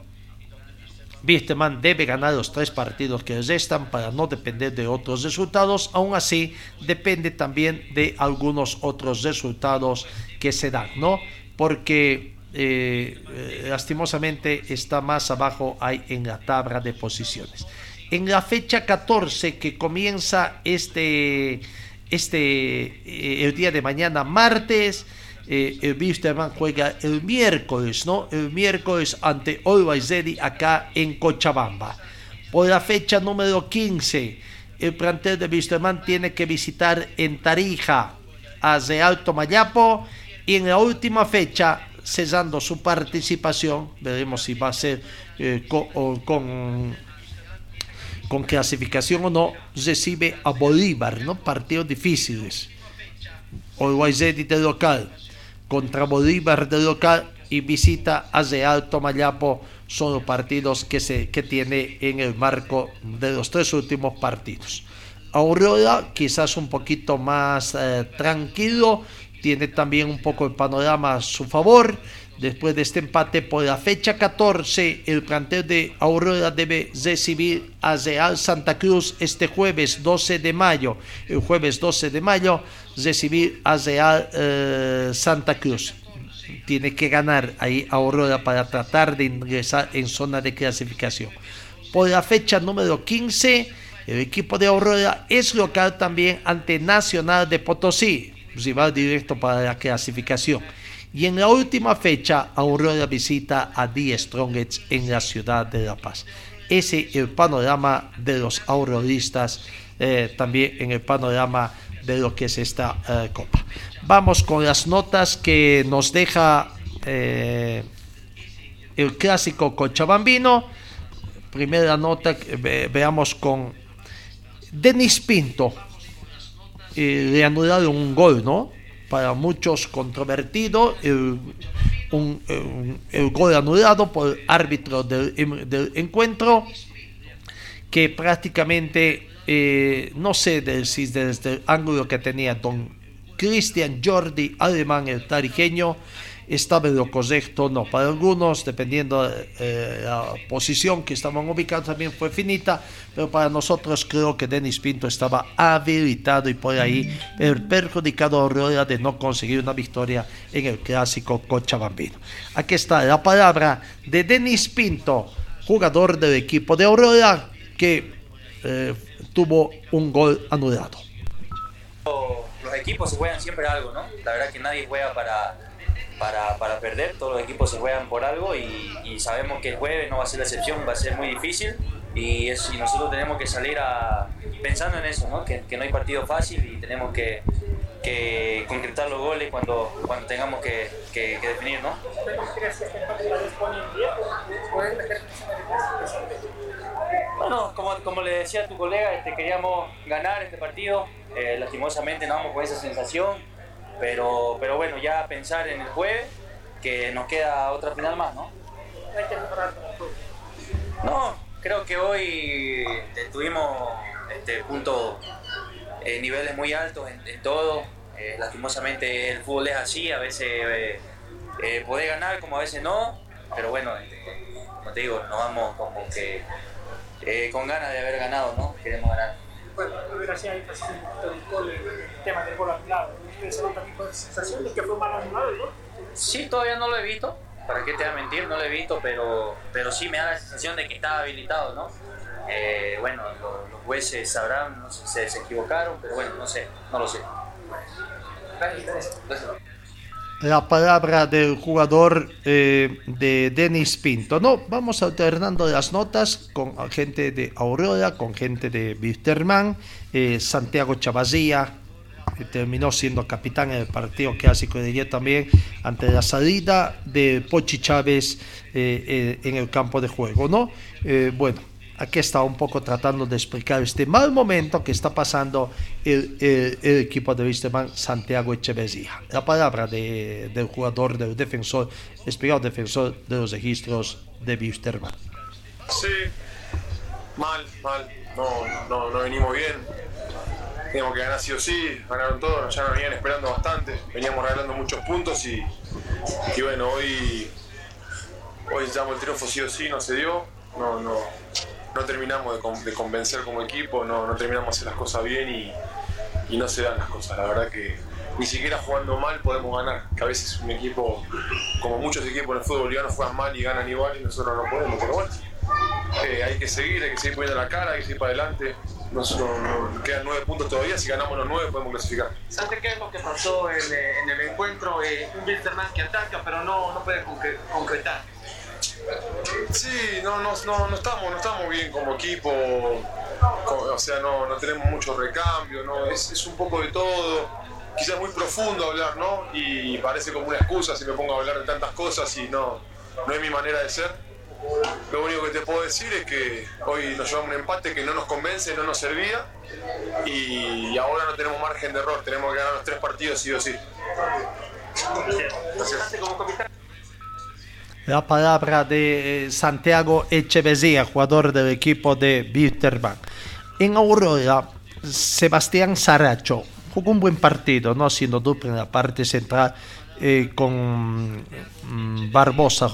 debe ganar los tres partidos que restan para no depender de otros resultados. Aún así, depende también de algunos otros resultados que se dan, ¿no? Porque eh, eh, lastimosamente está más abajo ahí en la tabla de posiciones en la fecha 14 que comienza este, este eh, el día de mañana, martes. Eh, el Wisterman juega el miércoles, ¿no? El miércoles ante Always acá en Cochabamba. Por la fecha número 15, el plantel de Wisterman tiene que visitar en Tarija a Alto Mayapo y en la última fecha, cesando su participación, veremos si va a ser eh, con clasificación o no, recibe a Bolívar, ¿no? Partidos difíciles. Olwaizeti de local contra Bolívar de local y visita a Real Tomayapo son los partidos que, se, que tiene en el marco de los tres últimos partidos. Aurora quizás un poquito más eh, tranquilo, tiene también un poco el panorama a su favor Después de este empate por la fecha 14, el plantel de Aurora debe recibir a Real Santa Cruz este jueves 12 de mayo. El jueves 12 de mayo recibir a Real eh, Santa Cruz. Tiene que ganar ahí Aurora para tratar de ingresar en zona de clasificación. Por la fecha número 15, el equipo de Aurora es local también ante Nacional de Potosí, rival directo para la clasificación. Y en la última fecha, Aurora visita a Die Strongets en la ciudad de La Paz. Ese es el panorama de los auroristas, eh, también en el panorama de lo que es esta eh, copa. Vamos con las notas que nos deja eh, el clásico Cochabambino. Primera nota, veamos con Denis Pinto. le anularon un gol, ¿no? Para muchos controvertido, el, el, gol anulado por árbitro del, encuentro, que prácticamente, eh, no sé si desde el ángulo que tenía don Cristian Jordi Alemán, el tarijeño, estaba en lo correcto, no. Para algunos, dependiendo de eh, la posición que estaban ubicados, también fue finita, pero para nosotros creo que Denis Pinto estaba habilitado y por ahí el perjudicado Aurora de no conseguir una victoria en el clásico Cochabambino. Aquí está la palabra de Denis Pinto, jugador del equipo de Aurora, que eh, tuvo un gol anulado. Los equipos juegan siempre algo, ¿no? La verdad que nadie juega para para, para, perder, todos los equipos se juegan por algo y, y, sabemos que el jueves no va a ser la excepción, va a ser muy difícil y, es, y nosotros tenemos que salir a, pensando en eso, ¿no? Que, que, no hay partido fácil y tenemos que, que concretar los goles cuando, cuando tengamos que, que, definir, ¿no? Bueno, como, como le decía a tu colega, este, queríamos ganar este partido, eh, lastimosamente no vamos con esa sensación, pero, pero bueno, ya pensar en el jueves, que nos queda otra final más, ¿no? No, creo que hoy este, tuvimos este, puntos, eh, niveles muy altos en, todo. Eh, lastimosamente el fútbol es así, a veces eh, eh, ganar como a veces no, pero bueno, este, como te digo, nos vamos como que con ganas de haber ganado, ¿no? Queremos ganar. Bueno, gracias a énfasis en el gol, el tema del gol anulado. ¿Ustedes también con sensación de que fue mal anulado el gol? Sí, todavía no lo he visto, para qué te voy a mentir, no lo he visto, pero, pero sí me da la sensación de que estaba habilitado, ¿no? Eh, bueno, lo- los jueces sabrán, no sé, se, se equivocaron, pero bueno, no sé, no lo sé. Gracias. La palabra del jugador eh, de Denis Pinto. No, vamos alternando las notas con gente de Aurora, con gente de Wisterman, eh, Santiago Chavazía, que terminó siendo capitán en el partido clásico de ayer también, ante la salida de Pochi Chávez eh, eh, en el campo de juego, ¿no? Eh, bueno, aquí está un poco tratando de explicar este mal momento que está pasando el, equipo de Wisterman, Santiago Echeverría. La palabra de- del jugador, del defensor, explicado defensor de los registros de Wisterman. Sí, mal, mal. No, no, no venimos bien. Teníamos que ganar sí o sí, ganaron todos, ya nos venían esperando bastante. Veníamos regalando muchos puntos y, y bueno, hoy, hoy llamo el triunfo sí o sí, no se dio. No, no, no terminamos de, con- de convencer como equipo, no, terminamos de hacer las cosas bien y, no se dan las cosas. La verdad que ni siquiera jugando mal podemos ganar. Que a veces un equipo, como muchos equipos en el fútbol boliviano, juegan mal y ganan igual y nosotros no podemos. Pero bueno, eh, hay que seguir, hay que seguir poniendo la cara, hay que seguir para adelante. Nos, no- no- quedan nueve puntos todavía, si ganamos los nueve podemos clasificar. ¿Sabe qué es lo que pasó en, eh, el encuentro? Eh, un Wilstermann que ataca, pero no, no puede concre- concretar. Sí, no, no, no, no estamos, no estamos bien como equipo, o sea, no, no tenemos mucho recambio, ¿no? es, es un poco de todo, quizás muy profundo hablar, ¿no? Y parece como una excusa si me pongo a hablar de tantas cosas y no, no es mi manera de ser. Lo único que te puedo decir es que hoy nos llevamos un empate que no nos convence, no nos servía y ahora no tenemos margen de error, tenemos que ganar los tres partidos sí o sí. Gracias. La palabra de eh, Santiago Echeverría, jugador del equipo de Wisterman. En Aurora, Sebastián Saracho jugó un buen partido, no haciendo dupla en la parte central eh, con mm, Barbosa,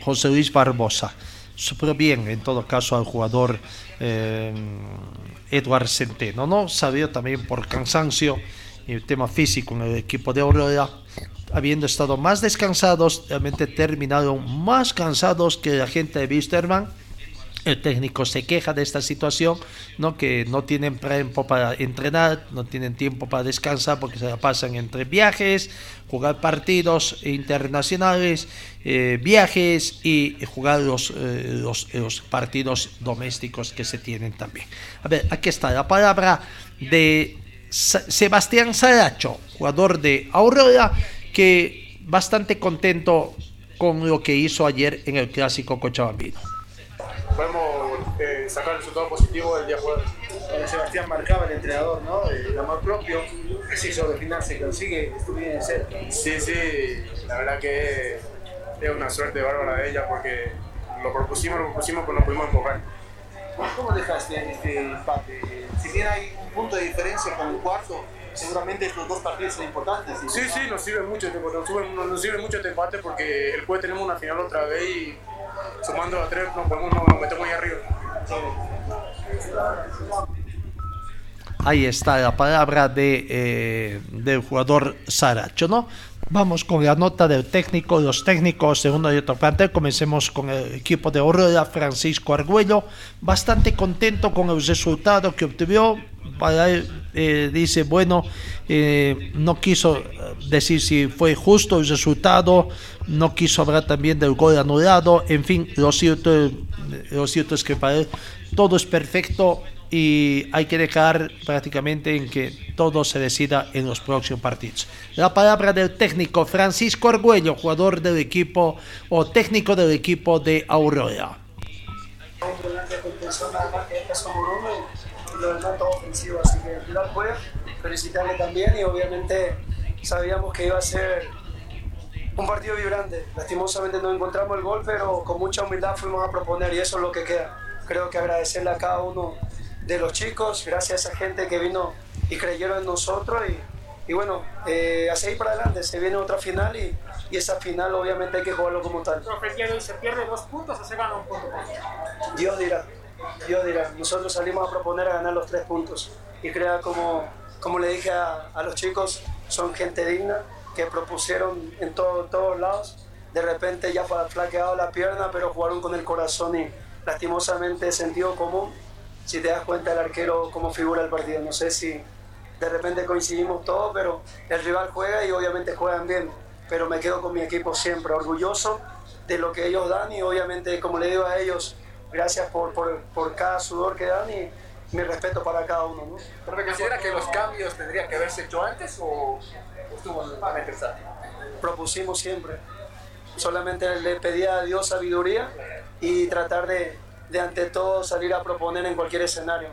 José Luis Barbosa. Superó bien, en todo caso, al jugador eh, Eduard Centeno. No salió también por cansancio y el tema físico en el equipo de Aurora habiendo estado más descansados, realmente terminaron más cansados que la gente de Wisterman. El técnico se queja de esta situación, ¿no? que no tienen tiempo para entrenar, no tienen tiempo para descansar porque se la pasan entre viajes, jugar partidos internacionales, eh, viajes y jugar los, eh, los, los partidos domésticos que se tienen también. A ver, aquí está la palabra de Sebastián Saracho, jugador de Aurora, que bastante contento con lo que hizo ayer en el clásico cochabambino. podemos eh, sacar el resultado positivo del día jueves. Bueno, Sebastián marcaba el entrenador, ¿no? El amor propio. Sí, sobre el final se consigue, estuvo bien cerca. Sí, sí, la verdad que es una suerte bárbara de ella porque lo propusimos, lo propusimos, pero no pudimos empujar. ¿Cómo dejaste este empate? Si bien hay un punto de diferencia con el cuarto, seguramente estos dos partidos son importantes. Sí, sí, nos sirve mucho, este- nos sirve, nos sirve mucho este empate porque el jueves tenemos una final otra vez y sumando a tres nos, podemos- nos metemos ahí arriba. Ahí está la palabra de, eh, del jugador Saracho, ¿no? Vamos con la nota del técnico, los técnicos de uno y otro plantel. Comencemos con el equipo de Aurora, Francisco Argüello. Bastante contento con el resultado que obtuvo. Eh, dice, bueno, eh, no quiso eh, decir si fue justo el resultado, no quiso hablar también del gol anulado. En fin, lo cierto, lo cierto es que para él todo es perfecto y hay que dejar prácticamente en que todo se decida en los próximos partidos. La palabra del técnico Francisco Argüello, jugador del equipo o técnico del equipo de Aurora. Lo demás todo ofensivo. Así que al final fue felicitarle también y obviamente sabíamos que iba a ser un partido vibrante. Lastimosamente no encontramos el gol, pero con mucha humildad fuimos a proponer y eso es lo que queda. creo que agradecerle a cada uno de los chicos, gracias a esa gente que vino y creyeron en nosotros y, y bueno, eh, a seguir para adelante, se viene otra final y, y esa final obviamente hay que jugarlo como tal. Profe, se pierde dos puntos o se gana un punto. Dios dirá, Dios dirá. Nosotros salimos a proponer a ganar los tres puntos. Y crea como, como le dije a, los chicos, son gente digna, que propusieron en todo- todos lados. De repente ya flaqueado la pierna, pero jugaron con el corazón y lastimosamente sentido común. Si te das cuenta el arquero cómo figura el partido, no sé si de repente coincidimos todos, pero el rival juega y obviamente juegan bien. Pero me quedo con mi equipo siempre, orgulloso de lo que ellos dan y obviamente, como le digo a ellos, gracias por, por, por cada sudor que dan y mi respeto para cada uno. ¿no? ¿Pero considera que los cambios tendrían que haberse hecho antes o estuvo totalmente exacto? Propusimos siempre. Solamente le pedía a Dios sabiduría y tratar de, de ante todo salir a proponer en cualquier escenario.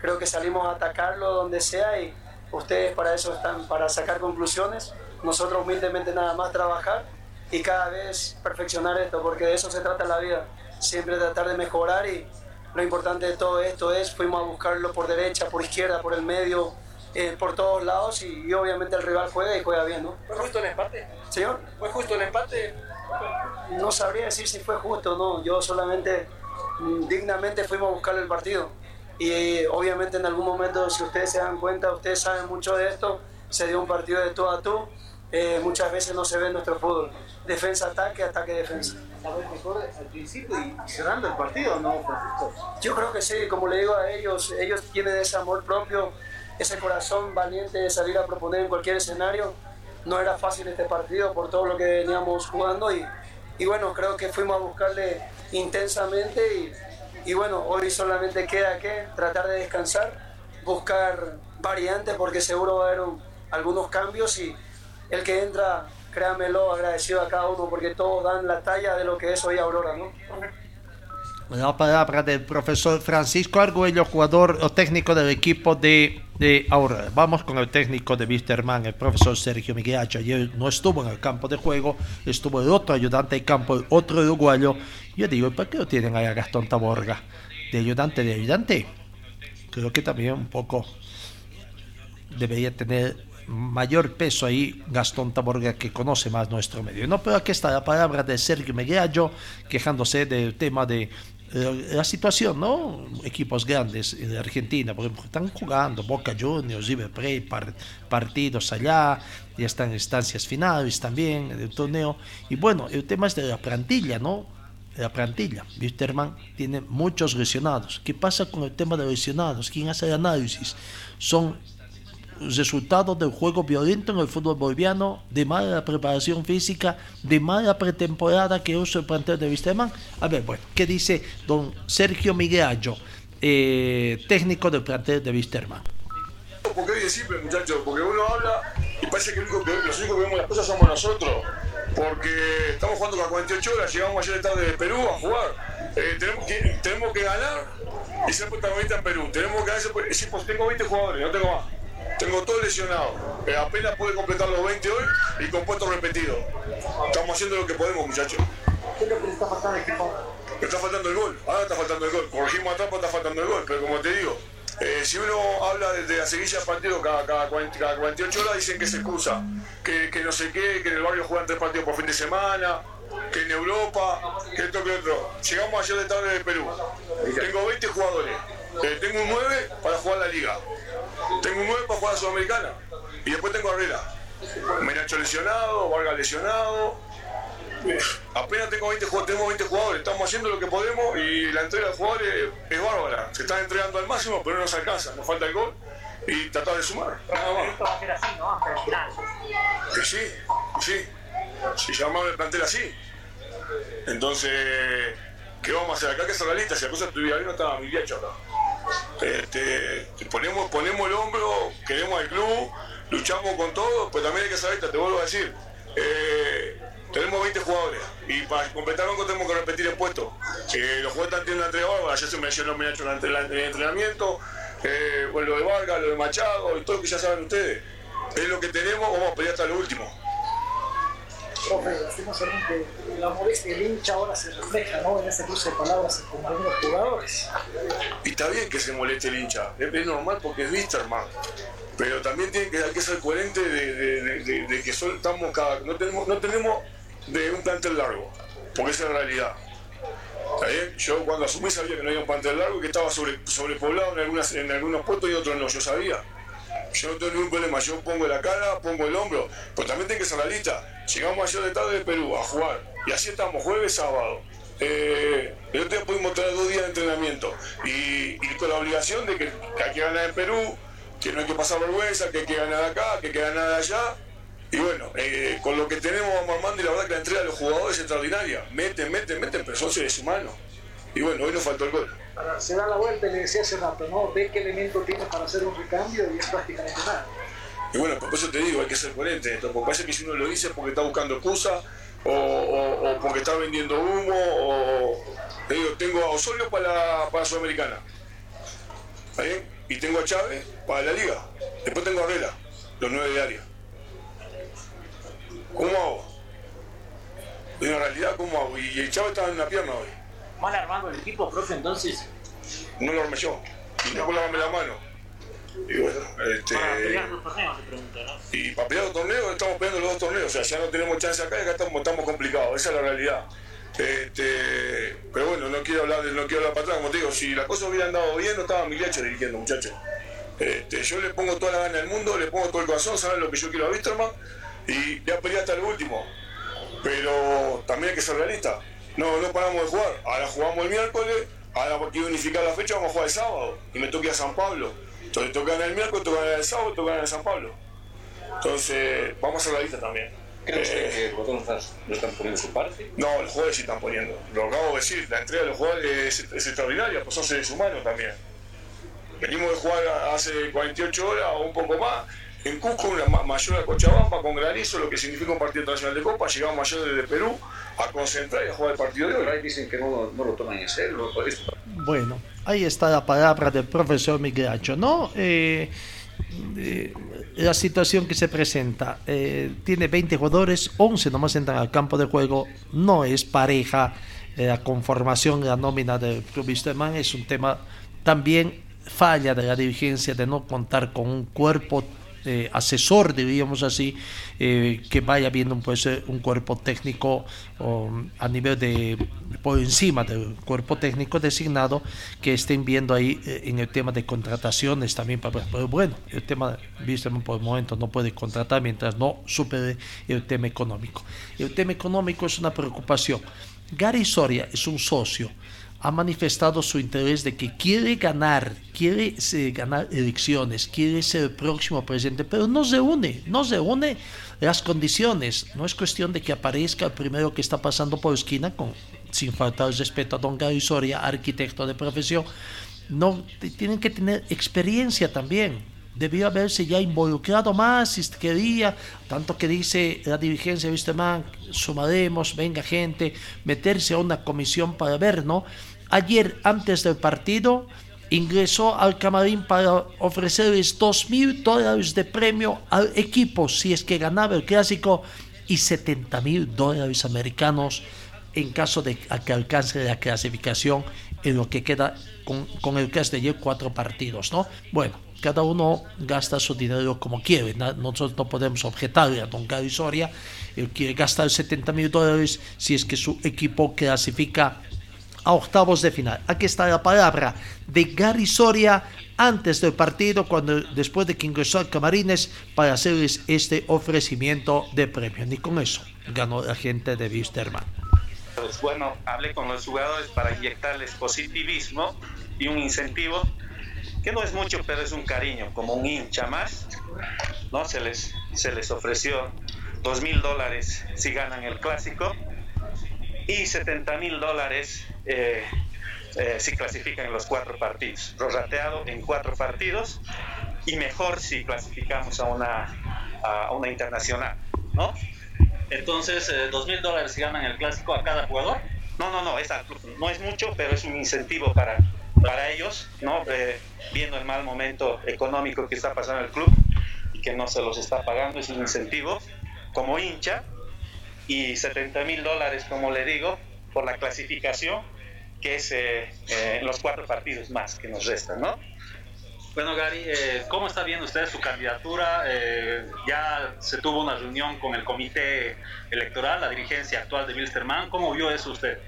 Creo que salimos a atacarlo donde sea y ustedes para eso están, para sacar conclusiones. Nosotros humildemente nada más trabajar y cada vez perfeccionar esto, porque de eso se trata la vida. Siempre tratar de mejorar y lo importante de todo esto es, fuimos a buscarlo por derecha, por izquierda, por el medio, eh, por todos lados y, y obviamente el rival juega y juega bien, ¿no? ¿Fue justo el empate? Señor. ¿Fue justo el empate? No sabría decir si fue justo no. Yo solamente mm, dignamente fuimos a buscar el partido. Y eh, obviamente en algún momento, si ustedes se dan cuenta, ustedes saben mucho de esto, se dio un partido de tú a tú. Eh, muchas veces no se ve en nuestro fútbol. Defensa, ataque, ¿Sabes mejor al principio y cerrando el partido, no, Francisco? Yo creo que sí, como le digo a ellos, ellos tienen ese amor propio, ese corazón valiente de salir a proponer en cualquier escenario. No era fácil este partido por todo lo que veníamos jugando y, y bueno, creo que fuimos a buscarle intensamente y, y bueno, hoy solamente queda que tratar de descansar, buscar variantes porque seguro va a haber un- algunos cambios y el que entra, créamelo, agradecido a cada uno porque todos dan la talla de lo que es hoy Aurora, ¿no? La palabra del profesor Francisco Argüello, jugador o técnico del equipo de, de Aurora. Vamos con el técnico de Wisterman, el profesor Sergio Miguel Hacho. Ayer no estuvo en el campo de juego, estuvo el otro ayudante de campo, el otro uruguayo. Yo digo, ¿por qué lo tienen ahí a Gastón Taborga? De ayudante, de ayudante. Creo que también un poco debería tener mayor peso ahí Gastón Taborga que conoce más nuestro medio. No, pero aquí está la palabra de Sergio Megallo quejándose del tema de eh, la situación, ¿no? Equipos grandes de Argentina, por ejemplo, están jugando Boca Juniors, River Plate, par- partidos allá, ya están en instancias finales también del torneo. Y bueno, el tema es de la plantilla, ¿no? La plantilla. Wisterman tiene muchos lesionados. ¿Qué pasa con el tema de lesionados? ¿Quién hace el análisis? Son resultado del juego violento en el fútbol boliviano, de mala preparación física, de mala pretemporada que usa el plantel de Wisterman. A ver, bueno, ¿qué dice don Sergio Miguel Ayo, eh, técnico del plantel de Wisterman? Porque hoy es simple, muchachos, porque uno habla y parece que, el único que los únicos que vemos las cosas somos nosotros. Porque estamos jugando cada 48 horas, llegamos ayer tarde de Perú a jugar. Eh, tenemos, que, tenemos que ganar y ser protagonistas en Perú. Tenemos que ese- es imposible. tengo 20 jugadores, no tengo más. Tengo todo lesionado. Apenas pude completar los 20 hoy y con puestos repetidos. Estamos haciendo lo que podemos, muchachos. ¿Qué es lo que le está faltando al equipo? Me está faltando el gol, ahora está faltando el gol. Corregimos atrás, está faltando el gol. Pero como te digo, eh, si uno habla desde la seguilla del partido cada, cada, 40 cada 48 horas, dicen que se excusa. Que, que no sé qué, que en el barrio juegan tres partidos por fin de semana, que en Europa, que esto, que otro. Llegamos ayer de tarde de Perú. Tengo 20 jugadores. Eh, tengo un 9 para jugar la liga. Tengo un 9 para jugar la Sudamericana. Y después tengo a Herrera. Menacho lesionado, Vargas lesionado. Apenas tengo 20, jugadores, tenemos 20 jugadores, estamos haciendo lo que podemos y la entrega de jugadores es bárbara. Se están entregando al máximo, pero no nos alcanza, nos falta el gol y tratar de sumar. Nada más. Esto va a ser así, ¿no? Hasta el final. Que sí, sí. Si llamamos el plantel así. Entonces, ¿qué vamos a hacer acá? Que hacer la lista. Si la cosa estuviera bien, no estaba mi viejo acá. Este, ponemos, ponemos el hombro, queremos al club, luchamos con todo, pero también hay que saber, te vuelvo a decir, eh, tenemos 20 jugadores y para completar banco tenemos que repetir el puesto. Eh, los jugadores están teniendo bárbara, ya se me ha hecho el entrenamiento, eh, bueno, lo de Vargas, lo de Machado y todo lo que ya saben ustedes. Es lo que tenemos, vamos a pelear hasta lo último. Profe, lastimosamente la molestia del hincha ahora se refleja ¿no? en este cruce de palabras con algunos jugadores. Y está bien que se moleste el hincha, es, es normal porque es Wisterman. Pero también tiene que, ser coherente de, que estamos cada, no tenemos, no tenemos de un plantel largo, porque esa es la realidad. ¿Está? Yo cuando asumí sabía que no había un plantel largo y que estaba sobre, sobrepoblado en, algunas, en algunos puestos y otros no, yo sabía. Yo no tengo ningún problema, yo pongo la cara, pongo el hombro, pero también tiene que ser la lista. Llegamos ayer de tarde de Perú a jugar y así estamos, jueves, sábado. Eh, el otro día pudimos tener dos días de entrenamiento y, y con la obligación de que, que hay que ganar en Perú, que no hay que pasar vergüenza, que hay que ganar acá, que hay que ganar allá. Y bueno, eh, con lo que tenemos vamos armando y la verdad que la entrega de los jugadores es extraordinaria. Meten, meten, meten, pero son seres humanos. Y bueno, hoy nos faltó el gol. Se da la vuelta y le decía hace rato, ¿no? Ve qué elemento tiene para hacer un recambio y es prácticamente nada. Y bueno, por eso te digo, hay que ser coherente porque parece que si uno lo dice porque está buscando excusa, o, porque está vendiendo humo, o... Te digo, tengo a Osorio para la, para la Sudamericana, ¿está bien? Y tengo a Chávez para la Liga. Después tengo a Vela, los nueve de área. ¿Cómo hago? En la realidad, ¿cómo hago? Y el Chávez estaba en una pierna hoy. Mal armado el equipo, profe, entonces. No lo armé yo. Y no lavarme la mano. Y bueno, este... Para pelear los torneos, se pregunta, ¿no? Y para pelear los torneos, estamos peleando los dos torneos. O sea, ya no tenemos chance acá y acá estamos, estamos complicados. Esa es la realidad. Este, pero bueno, no quiero hablar de- no quiero hablar para atrás, como te digo, si las cosas hubieran dado bien, no estaba Miliacho dirigiendo, muchachos. Este, yo le pongo toda la gana del mundo, le pongo todo el corazón, saben lo que yo quiero a Wisterman y voy a pelear hasta el último. Pero también hay que ser realista. No, no paramos de jugar. Ahora jugamos el miércoles, ahora quiero unificar la fecha, vamos a jugar el sábado. Y me toca a San Pablo. Entonces ganar el miércoles, que ganar el sábado, ganar el San Pablo. Entonces, vamos a ser realistas también. ¿Cree usted Eh, que los no están, no están poniendo su parte? no, los jugadores sí están poniendo. Lo acabo de decir, la entrega de los jugadores es, es extraordinaria, pues son seres humanos también. Venimos de jugar hace 48 horas o un poco más en Cusco, una ma- mayor a Cochabamba, con granizo, lo que significa un partido internacional de Copa. Llegamos ayer desde Perú a concentrar y a jugar el partido de hoy. Dicen que no, no lo toman en serio. Bueno, ahí está la palabra del profesor Migracho, ¿no? Eh, eh, la situación que se presenta, eh, tiene 20 jugadores, 11 nomás entran al campo de juego, no es pareja eh, la conformación, la nómina del Club Wisterman, es un tema también falla de la dirigencia de no contar con un cuerpo eh, asesor, diríamos así, eh, que vaya viendo pues, eh, un cuerpo técnico a nivel de, por encima del cuerpo técnico designado, que estén viendo ahí en el tema de contrataciones también. Pero bueno, el tema, viste, por el momento no puede contratar mientras no supere el tema económico. El tema económico es una preocupación. Gary Soria es un socio ha manifestado su interés de que quiere ganar, quiere eh, ganar elecciones, quiere ser el próximo presidente, pero no se une, no se une las condiciones. No es cuestión de que aparezca el primero que está pasando por esquina, con, sin faltar el respeto a don Gary Soria, arquitecto de profesión. No, tienen que tener experiencia también. Debió haberse ya involucrado más si quería, tanto que dice la dirigencia, viste, man, sumaremos, venga gente, meterse a una comisión para ver, ¿no? Ayer, antes del partido, ingresó al camarín para ofrecerles dos mil dólares de premio al equipo si es que ganaba el clásico y 70 mil dólares americanos en caso de que alcance la clasificación en lo que queda con, el caso de ayer cuatro partidos, ¿no? Bueno, cada uno gasta su dinero como quiere, na- nosotros no podemos objetarle a don Gary Soria, él quiere gastar 70 mil dólares si es que su equipo clasifica a octavos de final. Aquí está la palabra de Gary Soria antes del partido, cuando después de que ingresó al Camarines para hacerles este ofrecimiento de premio. Ni con eso ganó la gente de Wisterman. Pues bueno, hablé con los jugadores para inyectarles positivismo y un incentivo, que no es mucho, pero es un cariño, como un hincha más, ¿no? Se les, se les ofreció dos mil dólares si ganan el clásico y 70 mil dólares eh, eh, si clasifican en los cuatro partidos, prorrateado en cuatro partidos y mejor si clasificamos a una, a una internacional, ¿no? Entonces, eh, dos mil dólares si ganan el clásico a cada jugador. No, no, no, es no es mucho, pero es un incentivo para, para ellos, ¿no? Eh, viendo el mal momento económico que está pasando el club y que no se los está pagando, es un incentivo como hincha y 70 mil dólares, como le digo, por la clasificación, que es eh, eh, los cuatro partidos más que nos restan, ¿no? Bueno, Gary, eh, ¿cómo está viendo usted su candidatura? Eh, ya se tuvo una reunión con el comité electoral, la dirigencia actual de Wilstermann. ¿Cómo vio eso usted?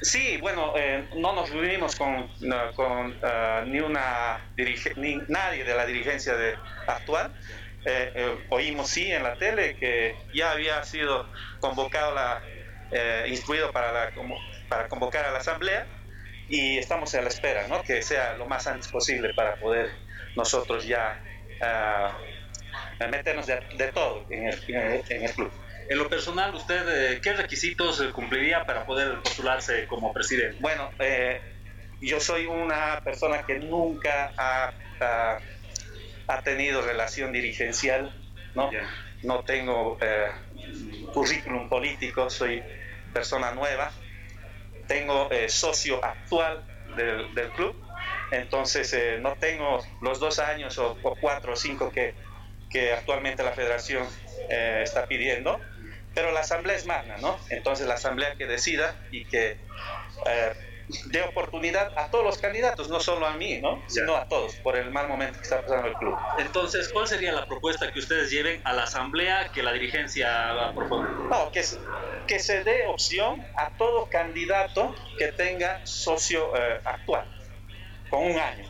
Sí, bueno, eh, no nos reunimos con, no, con ah, ni una dirige- ni nadie de la dirigencia de, actual. Eh, eh, oímos sí en la tele que ya había sido convocado la, eh, instruido para, la, como- para convocar a la asamblea y estamos a la espera, ¿no? Que sea lo más antes posible para poder nosotros ya ah, meternos de, de todo en el, en el- club. En lo personal, ¿usted eh, qué requisitos cumpliría para poder postularse como presidente? Bueno, eh, yo soy una persona que nunca ha, ha- ha tenido relación dirigencial, ¿no? No tengo eh, currículum político, soy persona nueva, tengo eh, socio actual del, del club, entonces eh, no tengo los dos años o, o cuatro o cinco que, que actualmente la federación eh, está pidiendo, pero la asamblea es magna, ¿no? Entonces la asamblea que decida y que dé oportunidad a todos los candidatos, no solo a mí, ¿no? Sino a todos, por el mal momento que está pasando el club. Entonces, ¿cuál sería la propuesta que ustedes lleven a la asamblea que la dirigencia proponer? No, que, se- que se dé opción a todo candidato que tenga socio eh, actual, con un año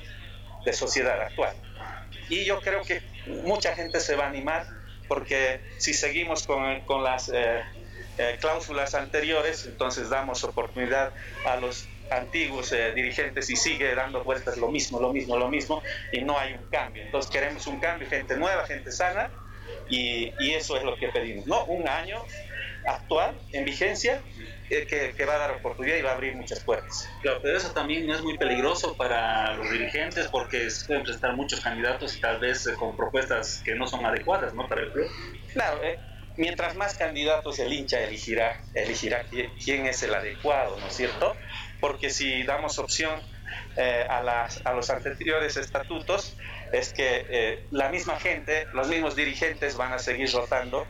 de sociedad actual. Y yo creo que mucha gente se va a animar porque si seguimos con, con las eh, eh, cláusulas anteriores, entonces damos oportunidad a los antiguos eh, dirigentes y sigue dando vueltas lo mismo, lo mismo, lo mismo y no hay un cambio. Entonces queremos un cambio, gente nueva, gente sana y, y eso es lo que pedimos, ¿no? Un año actual, en vigencia, eh, que, que va a dar oportunidad y va a abrir muchas puertas. Claro, pero eso también es muy peligroso para los dirigentes porque se pueden presentar muchos candidatos y tal vez eh, con propuestas que no son adecuadas ¿no? para el club. Claro, eh, mientras más candidatos el hincha elegirá, elegirá qui- quién es el adecuado, ¿no es cierto? Porque si damos opción eh, a, las, a los anteriores estatutos, es que eh, la misma gente, los mismos dirigentes van a seguir rotando,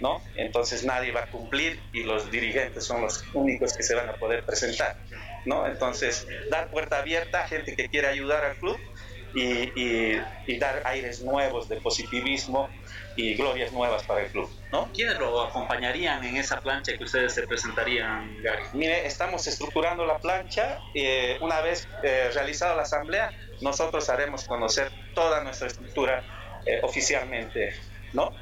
¿no? Entonces nadie va a cumplir y los dirigentes son los únicos que se van a poder presentar, ¿no? Entonces, dar puerta abierta a gente que quiere ayudar al club y, y- y dar aires nuevos de positivismo y glorias nuevas para el club, ¿no? ¿Quiénes lo acompañarían en esa plancha que ustedes se presentarían, Gary? Mire, estamos estructurando la plancha. eh, una vez eh, realizada la asamblea, nosotros haremos conocer toda nuestra estructura eh, oficialmente, ¿no?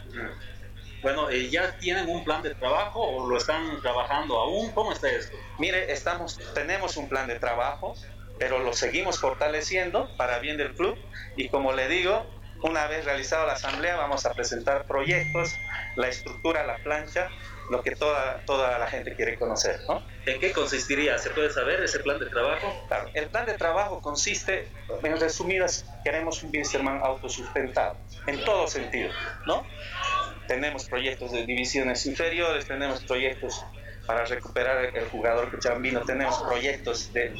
Bueno, eh, ¿ya tienen un plan de trabajo o lo están trabajando aún? ¿Cómo está esto? Mire, estamos, tenemos un plan de trabajo, pero lo seguimos fortaleciendo para bien del club y como le digo, una vez realizada la asamblea vamos a presentar proyectos, la estructura, la plancha, lo que toda, toda la gente quiere conocer, ¿no? ¿En qué consistiría? ¿Se puede saber ese plan de trabajo? Claro, el plan de trabajo consiste, en resumidas, queremos un Wilstermann autosustentado, en todo sentido, ¿no? Tenemos proyectos de divisiones inferiores, tenemos proyectos para recuperar el jugador cochabambino, tenemos proyectos de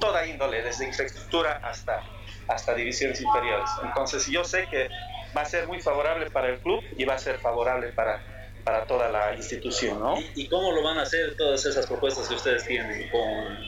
toda índole, desde infraestructura hasta, hasta divisiones inferiores. Entonces yo sé que va a ser muy favorable para el club y va a ser favorable para, para toda la institución, ¿no? ¿Y cómo lo van a hacer todas esas propuestas que ustedes tienen? ¿Con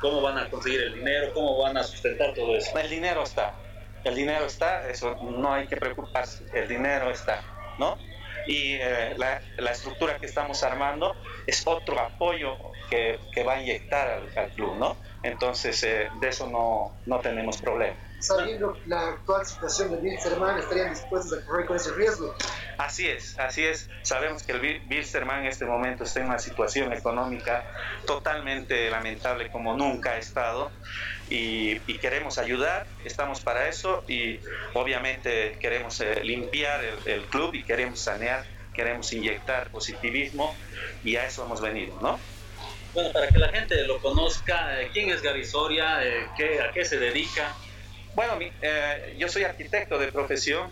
¿Cómo van a conseguir el dinero? ¿Cómo van a sustentar todo eso? El dinero está, el dinero está, eso no hay que preocuparse, el dinero está, ¿no? Y eh, la, estructura que estamos armando es otro apoyo que, que va a inyectar al, al club, ¿no? Entonces, eh, de eso no, no tenemos problema. Sabiendo la actual situación de Wilstermann, ¿estarían dispuestos a correr con ese riesgo? Así es, así es. Sabemos que el Wilstermann en este momento está en una situación económica totalmente lamentable como nunca ha estado y, y queremos ayudar, estamos para eso y obviamente queremos eh, limpiar el, el club y queremos sanear, queremos inyectar positivismo y a eso hemos venido, ¿no? Bueno, para que la gente lo conozca, eh, ¿quién es Gary Soria? Eh, ¿qué- ¿A qué se dedica? Bueno, mi- eh, yo soy arquitecto de profesión.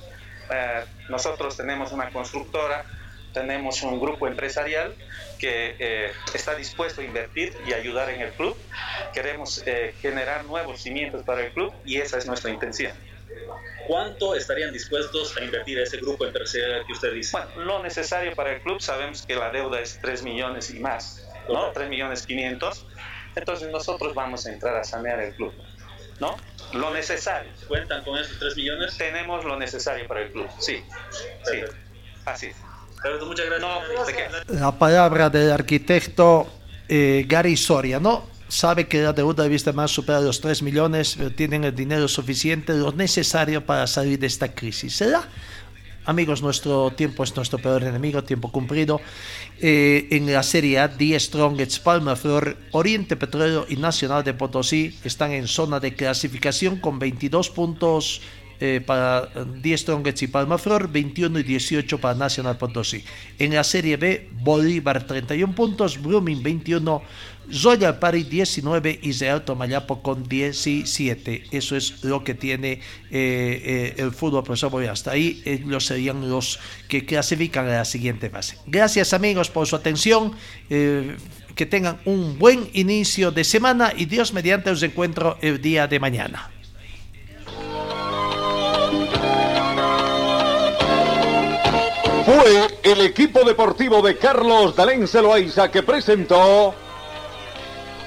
Eh, nosotros tenemos una constructora, tenemos un grupo empresarial que eh, está dispuesto a invertir y ayudar en el club. Queremos eh, generar nuevos cimientos para el club y esa es nuestra intención. ¿cuánto estarían dispuestos a invertir ese grupo empresarial que usted dice? Bueno, lo necesario para el club, sabemos que la deuda es 3 millones y más, ¿no? 3 millones 500. Entonces nosotros vamos a entrar a sanear el club, ¿no? Lo necesario. ¿Cuentan con esos 3 millones? Tenemos lo necesario para el club, sí. Sí, así. Muchas gracias. La palabra del arquitecto eh, Gary Soria, ¿no? Sabe que la deuda de Vista Más supera los 3 millones, pero tienen el dinero suficiente, lo necesario para salir de esta crisis. ¿Será? Amigos, nuestro tiempo es nuestro peor enemigo, tiempo cumplido. Eh, en la Serie A, Die Strongets, Palma Flor, Oriente Petrolero y Nacional de Potosí están en zona de clasificación con 22 puntos eh, para 10 Strongets y Palmaflor, 21 y 18 para Nacional Potosí. En la Serie B, Bolívar 31 puntos, Blooming 21, Royal Party 19 y Real Tomayapo con 17. Eso es lo que tiene eh, eh, el fútbol profesor Bolívar. Hasta ahí ellos serían los que clasifican a la siguiente fase. Gracias amigos por su atención. Eh, que tengan un buen inicio de semana y Dios mediante os encuentro el día de mañana. Fue el equipo deportivo de Carlos Dalén Celoaiza que presentó